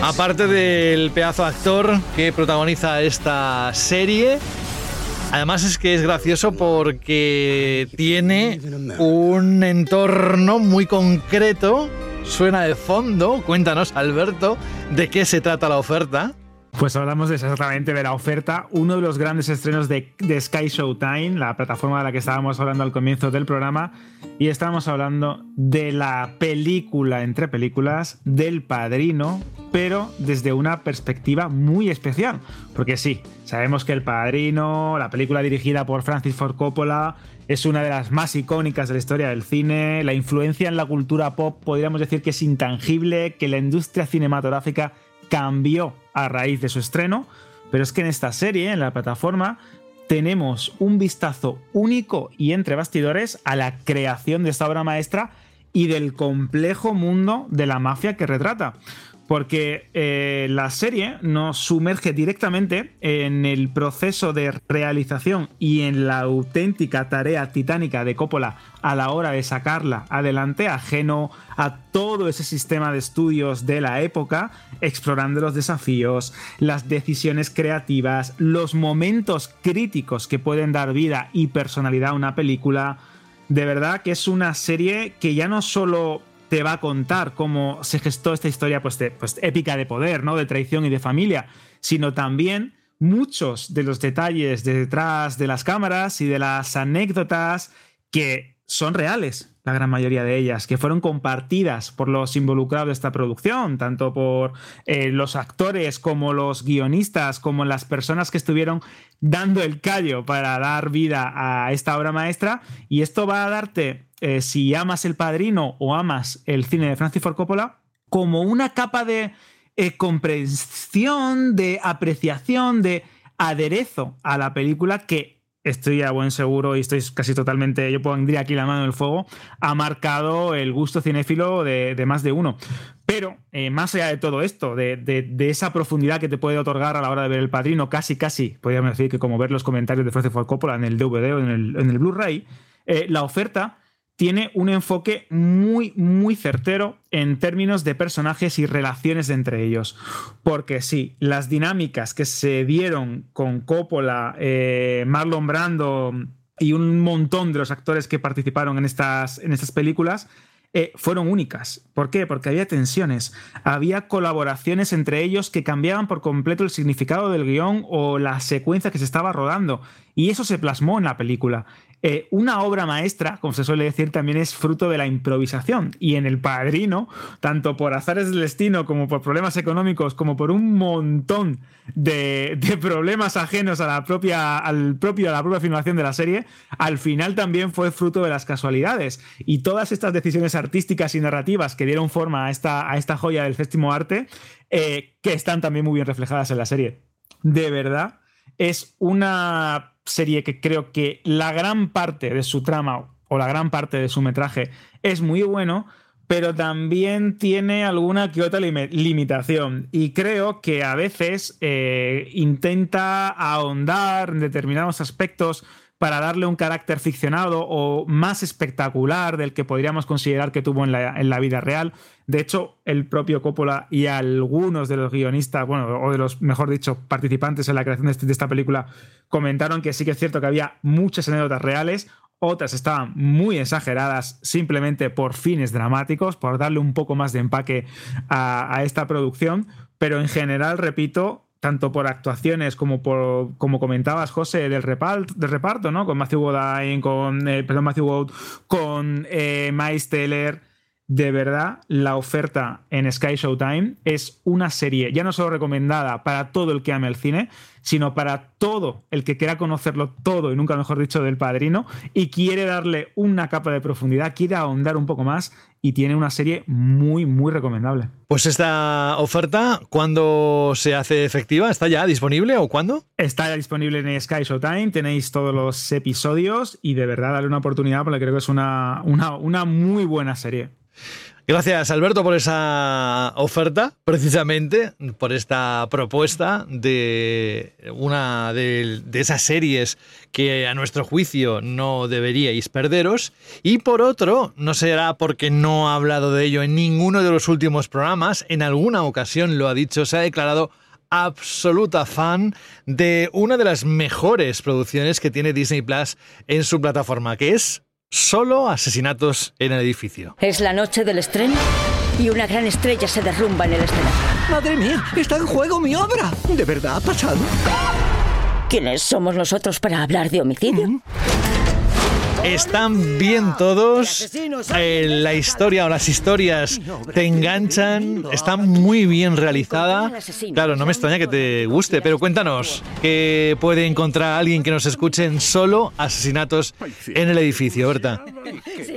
Aparte del pedazo actor que protagoniza esta serie, además es que es gracioso porque tiene un entorno muy concreto, suena de fondo. Cuéntanos, Alberto, de qué se trata la oferta. Pues hablamos exactamente de la oferta, uno de los grandes estrenos de, de, Sky Showtime, la plataforma de la que estábamos hablando al comienzo del programa, y estábamos hablando de la película entre películas del Padrino, pero desde una perspectiva muy especial, porque sí, sabemos que El Padrino, la película dirigida por Francis Ford Coppola, es una de las más icónicas de la historia del cine, la influencia en la cultura pop podríamos decir que es intangible, que la industria cinematográfica cambió a raíz de su estreno, pero es que en esta serie, en la plataforma, tenemos un vistazo único y entre bastidores a la creación de esta obra maestra y del complejo mundo de la mafia que retrata porque eh, la serie nos sumerge directamente en el proceso de realización y en la auténtica tarea titánica de Coppola a la hora de sacarla adelante, ajeno a todo ese sistema de estudios de la época, explorando los desafíos, las decisiones creativas, los momentos críticos que pueden dar vida y personalidad a una película. De verdad que es una serie que ya no solo te va a contar cómo se gestó esta historia pues, pues, épica de poder, ¿no? De traición y de familia, sino también muchos de los detalles detrás de las cámaras y de las anécdotas que son reales, la gran mayoría de ellas, que fueron compartidas por los involucrados de esta producción, tanto por eh, los actores como los guionistas, como las personas que estuvieron dando el callo para dar vida a esta obra maestra. Y esto va a darte eh, si amas El Padrino o amas el cine de Francis Ford Coppola, como una capa de eh, comprensión, de apreciación, de aderezo a la película que estoy a buen seguro y estoy casi totalmente, yo pondría aquí la mano en el fuego, ha marcado el gusto cinéfilo de, más de uno. Pero eh, más allá de todo esto, de, esa profundidad que te puede otorgar a la hora de ver El Padrino, casi, casi, podríamos decir que como ver los comentarios de Francis Ford en el DVD o en el, en el Blu-ray, la oferta tiene un enfoque muy, muy certero en términos de personajes y relaciones entre ellos. Porque sí, las dinámicas que se dieron con Coppola, eh, Marlon Brando y un montón de los actores que participaron en estas, en estas películas eh, fueron únicas. ¿Por qué? Porque había tensiones, había colaboraciones entre ellos que cambiaban por completo el significado del guion o la secuencia que se estaba rodando. Y eso se plasmó en la película. Eh, una obra maestra, como se suele decir, también es fruto de la improvisación. Y en El Padrino, tanto por azares del destino, como por problemas económicos, como por un montón de, problemas ajenos a la propia, al propio, a la propia filmación de la serie, al final también fue fruto de las casualidades. Y todas estas decisiones artísticas y narrativas que dieron forma a esta, a esta joya del séptimo arte, eh, que están también muy bien reflejadas en la serie. De verdad, es una serie que creo que la gran parte de su trama o la gran parte de su metraje es muy bueno, pero también tiene alguna que otra limitación. Y creo que a veces eh, intenta ahondar en determinados aspectos para darle un carácter ficcionado o más espectacular del que podríamos considerar que tuvo en la, vida real. De hecho, el propio Coppola y algunos de los guionistas, bueno, o de los, mejor dicho, participantes en la creación de, este, esta película, comentaron que sí que es cierto que había muchas anécdotas reales, otras estaban muy exageradas simplemente por fines dramáticos, por darle un poco más de empaque a esta producción, pero en general, repito, tanto por actuaciones como por, como comentabas, José, del reparto, del reparto ¿no? Con Matthew Godin, con, eh, perdón, Matthew con eh, Miles Taylor. De verdad, la oferta en Sky Showtime es una serie, ya no solo recomendada para todo el que ame el cine, sino para todo el que quiera conocerlo todo y nunca mejor dicho del padrino y quiere darle una capa de profundidad, quiere ahondar un poco más y tiene una serie muy, muy recomendable. Pues esta oferta, ¿cuándo se hace efectiva? ¿Está ya disponible o cuándo? Está ya disponible en Sky Showtime, tenéis todos los episodios y de verdad darle una oportunidad porque creo que es una, una, una muy buena serie. Gracias, Alberto, por esa oferta, precisamente, por esta propuesta de una de, esas series que a nuestro juicio no deberíais perderos. Y por otro, no será porque no ha hablado de ello en ninguno de los últimos programas, en alguna ocasión lo ha dicho, se ha declarado absoluta fan de una de las mejores producciones que tiene Disney Plus en su plataforma, que es Solo asesinatos en el edificio. ¿Es la noche del estreno? y una gran estrella se derrumba en el escenario. Madre mía, está en juego mi obra. ¿De verdad ha pasado? ¿Quiénes somos nosotros para hablar de homicidio? Están bien todos. Eh, la historia o las historias te enganchan. Está muy bien realizada. Claro, no me extraña que te guste, pero cuéntanos, ¿qué puede encontrar alguien que nos escuche en solo asesinatos en el edificio, Berta?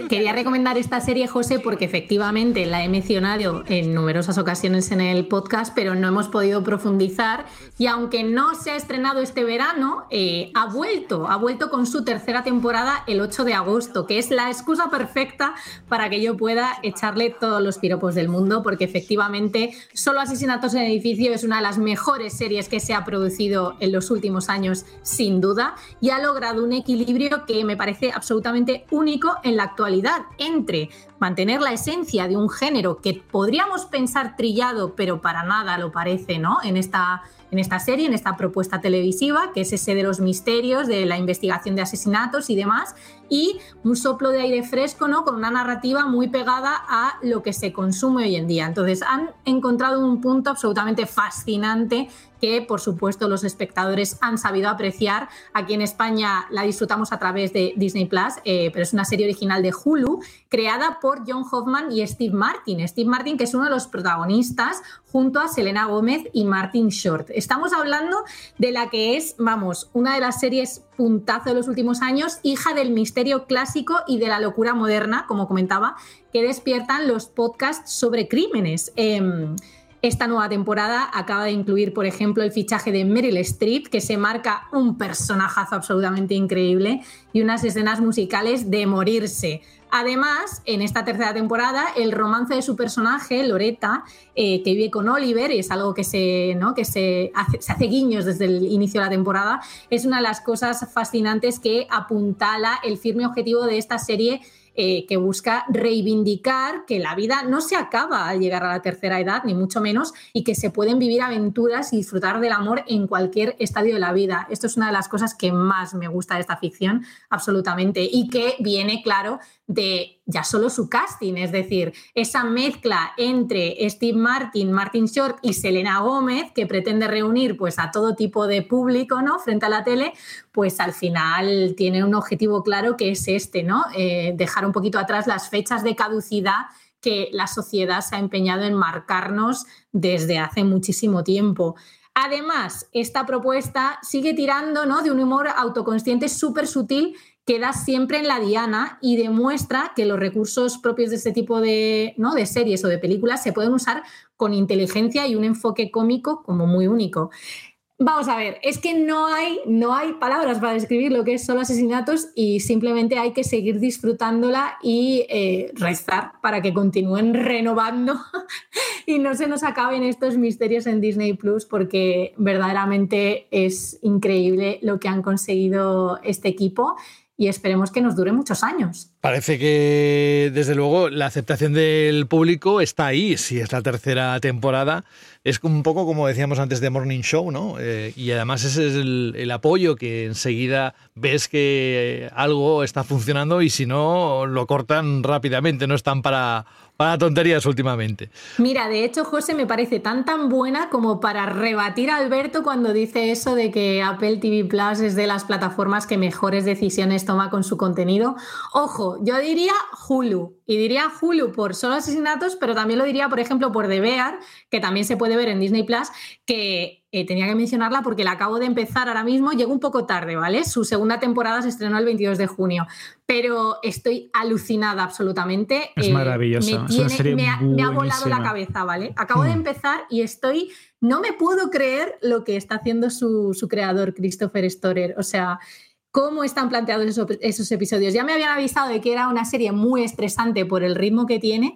Quería recomendar esta serie, José, porque efectivamente la he mencionado en numerosas ocasiones en el podcast, pero no hemos podido profundizar. Y aunque no se ha estrenado este verano, eh, ha vuelto, ha vuelto con su tercera temporada el 8 de agosto, que es la excusa perfecta para que yo pueda echarle todos los piropos del mundo, porque efectivamente Solo Asesinatos en Edificio es una de las mejores series que se ha producido en los últimos años, sin duda, y ha logrado un equilibrio que me parece absolutamente único en la actualidad entre mantener la esencia de un género que podríamos pensar trillado, pero para nada lo parece, ¿no? En esta en esta serie, en esta propuesta televisiva, que es ese de los misterios, de la investigación de asesinatos y demás, y un soplo de aire fresco, ¿no? Con una narrativa muy pegada a lo que se consume hoy en día. Entonces, han encontrado un punto absolutamente fascinante que por supuesto los espectadores han sabido apreciar. Aquí en España la disfrutamos a través de Disney Plus, eh, pero es una serie original de Hulu creada por John Hoffman y Steve Martin. Steve Martin, que es uno de los protagonistas, junto a Selena Gómez y Martin Short. Estamos hablando de la que es, vamos, una de las series puntazo de los últimos años, hija del misterio clásico y de la locura moderna, como comentaba, que despiertan los podcasts sobre crímenes. Em, esta nueva temporada acaba de incluir, por ejemplo, el fichaje de Meryl Streep, que se marca un personajazo absolutamente increíble y unas escenas musicales de morirse. Además, en esta tercera temporada, el romance de su personaje, Loretta, eh, que vive con Oliver, y es algo que, se, ¿no? que se, hace, se hace guiños desde el inicio de la temporada, es una de las cosas fascinantes que apuntala el firme objetivo de esta serie eh, que busca reivindicar que la vida no se acaba al llegar a la tercera edad, ni mucho menos, y que se pueden vivir aventuras y disfrutar del amor en cualquier estadio de la vida. Esto es una de las cosas que más me gusta de esta ficción, absolutamente, y que viene, claro, de ya solo su casting, es decir, esa mezcla entre Steve Martin, Martin Short y Selena Gómez, que pretende reunir pues a todo tipo de público, ¿no? Frente a la tele, pues al final tiene un objetivo claro que es este, ¿no? Eh, dejar un poquito atrás las fechas de caducidad que la sociedad se ha empeñado en marcarnos desde hace muchísimo tiempo. Además, esta propuesta sigue tirando ¿no? de un humor autoconsciente súper sutil queda siempre en la diana y demuestra que los recursos propios de este tipo de, ¿no? de series o de películas se pueden usar con inteligencia y un enfoque cómico como muy único. Vamos a ver, es que no hay, no hay palabras para describir lo que es solo asesinatos y simplemente hay que seguir disfrutándola y eh, para que continúen renovando y no se nos acaben estos misterios en Disney Plus porque verdaderamente es increíble lo que han conseguido este equipo y esperemos que nos dure muchos años. Parece que, desde luego, la aceptación del público está ahí. Si es la tercera temporada, es un poco como decíamos antes de Morning Show, ¿no? Eh, y además ese es el, el, apoyo que enseguida ves que algo está funcionando y si no, lo cortan rápidamente, no están para para tonterías últimamente. Mira, de hecho, José me parece tan tan buena como para rebatir a Alberto cuando dice eso de que Apple TV Plus es de las plataformas que mejores decisiones toma con su contenido. Ojo, yo diría Hulu. Y diría Hulu por solo asesinatos, pero también lo diría, por ejemplo, por The Bear, que también se puede ver en Disney Plus, que eh, tenía que mencionarla porque la acabo de empezar ahora mismo, llegó un poco tarde, ¿vale? Su segunda temporada se estrenó el 22 de junio, pero estoy alucinada absolutamente. Es Eh, maravilloso. Me, es una tiene- serie me ha, me ha volado la cabeza, ¿vale? Acabo de Mm. empezar y estoy, no me puedo creer lo que está haciendo su, su creador, Christopher Storer. O sea, cómo están planteados esos, episodios. Ya me habían avisado de que era una serie muy estresante por el ritmo que tiene,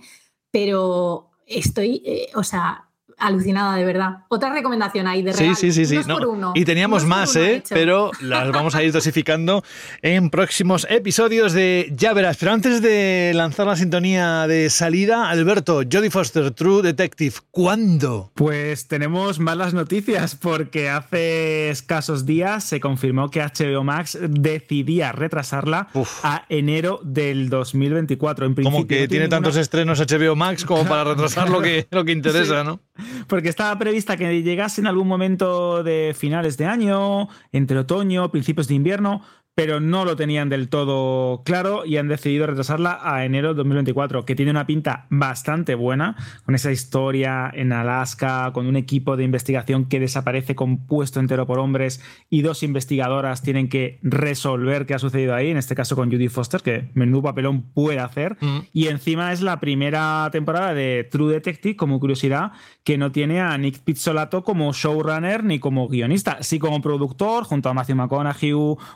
pero estoy, eh, o sea, alucinada, de verdad. Otra recomendación ahí de Sí, regalo. sí, sí, sí. Dos no. por uno. Y teníamos Dos más, ¿eh? Pero las vamos a ir dosificando en próximos episodios de Ya Verás. Pero antes de lanzar la sintonía de salida, Alberto, Jodie Foster, True Detective, ¿cuándo? Pues tenemos malas noticias porque hace escasos días se confirmó que HBO Max decidía retrasarla a enero del 2024. En principio Como que no tiene ninguna- tantos estrenos HBO Max como para retrasar lo que, lo que interesa, Sí. ¿no? Porque estaba prevista que llegase en algún momento de finales de año, entre otoño, principios de invierno, pero no lo tenían del todo claro y han decidido retrasarla a enero de 2024, que tiene una pinta bastante buena, con esa historia en Alaska, con un equipo de investigación que desaparece compuesto entero por hombres y dos investigadoras tienen que resolver qué ha sucedido ahí, en este caso con Judy Foster, que menudo papelón puede hacer. Y encima es la primera temporada de True Detective, como curiosidad, que no tiene a Nick Pizzolato como showrunner ni como guionista, sí como productor, junto a Matthew McConaughey,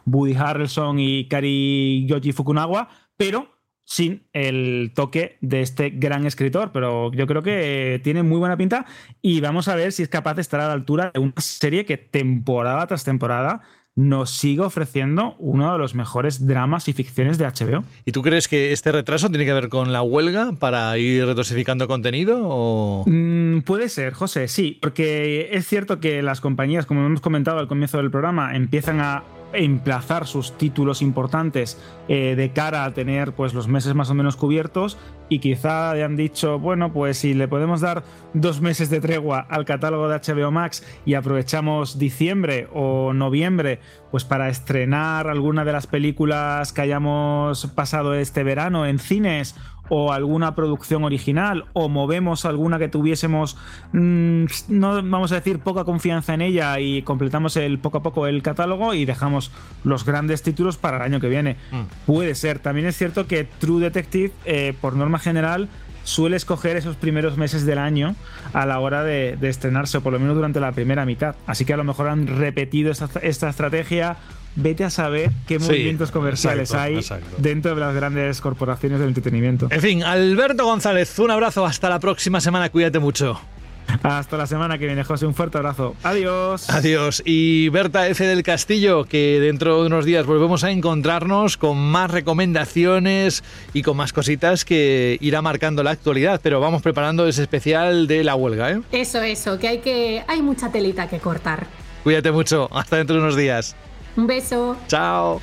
Woody Harrelson y Kari Yoji Fukunaga, pero sin el toque de este gran escritor, pero yo creo que tiene muy buena pinta y vamos a ver si es capaz de estar a la altura de una serie que temporada tras temporada nos sigue ofreciendo uno de los mejores dramas y ficciones de HBO. ¿Y tú crees que este retraso tiene que ver con la huelga para ir dosificando contenido? O... Mm, puede ser, José, sí, porque es cierto que las compañías, como hemos comentado al comienzo del programa, empiezan a emplazar sus títulos importantes eh, de cara a tener pues los meses más o menos cubiertos. Y quizá han dicho, bueno, pues si le podemos dar dos meses de tregua al catálogo de HBO Max y aprovechamos diciembre o noviembre pues para estrenar alguna de las películas que hayamos pasado este verano en cines o alguna producción original o movemos alguna que tuviésemos mm, no vamos a decir poca confianza en ella y completamos el poco a poco el catálogo y dejamos los grandes títulos para el año que viene. Puede ser. También es cierto que True Detective eh, por norma general suele escoger esos primeros meses del año a la hora de, de estrenarse o por lo menos durante la primera mitad. Así que a lo mejor han repetido esta, esta estrategia vete a saber qué Sí, movimientos comerciales exacto, hay exacto. dentro de las grandes corporaciones del entretenimiento. En fin, Alberto González, un abrazo. Hasta la próxima semana. Cuídate mucho. Hasta la semana que viene, José. Un fuerte abrazo. Adiós. Adiós. Y Berta F. del Castillo, que dentro de unos días volvemos a encontrarnos con más recomendaciones y con más cositas que irá marcando la actualidad. Pero vamos preparando ese especial de la huelga, ¿eh? Eso, eso, que hay que. hay mucha telita que cortar. Cuídate mucho. Hasta dentro de unos días. Un beso. Chao.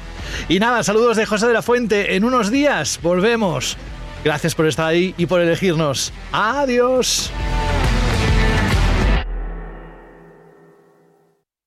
Y nada, saludos de José de la Fuente. En unos días volvemos. Gracias por estar ahí y por elegirnos. Adiós.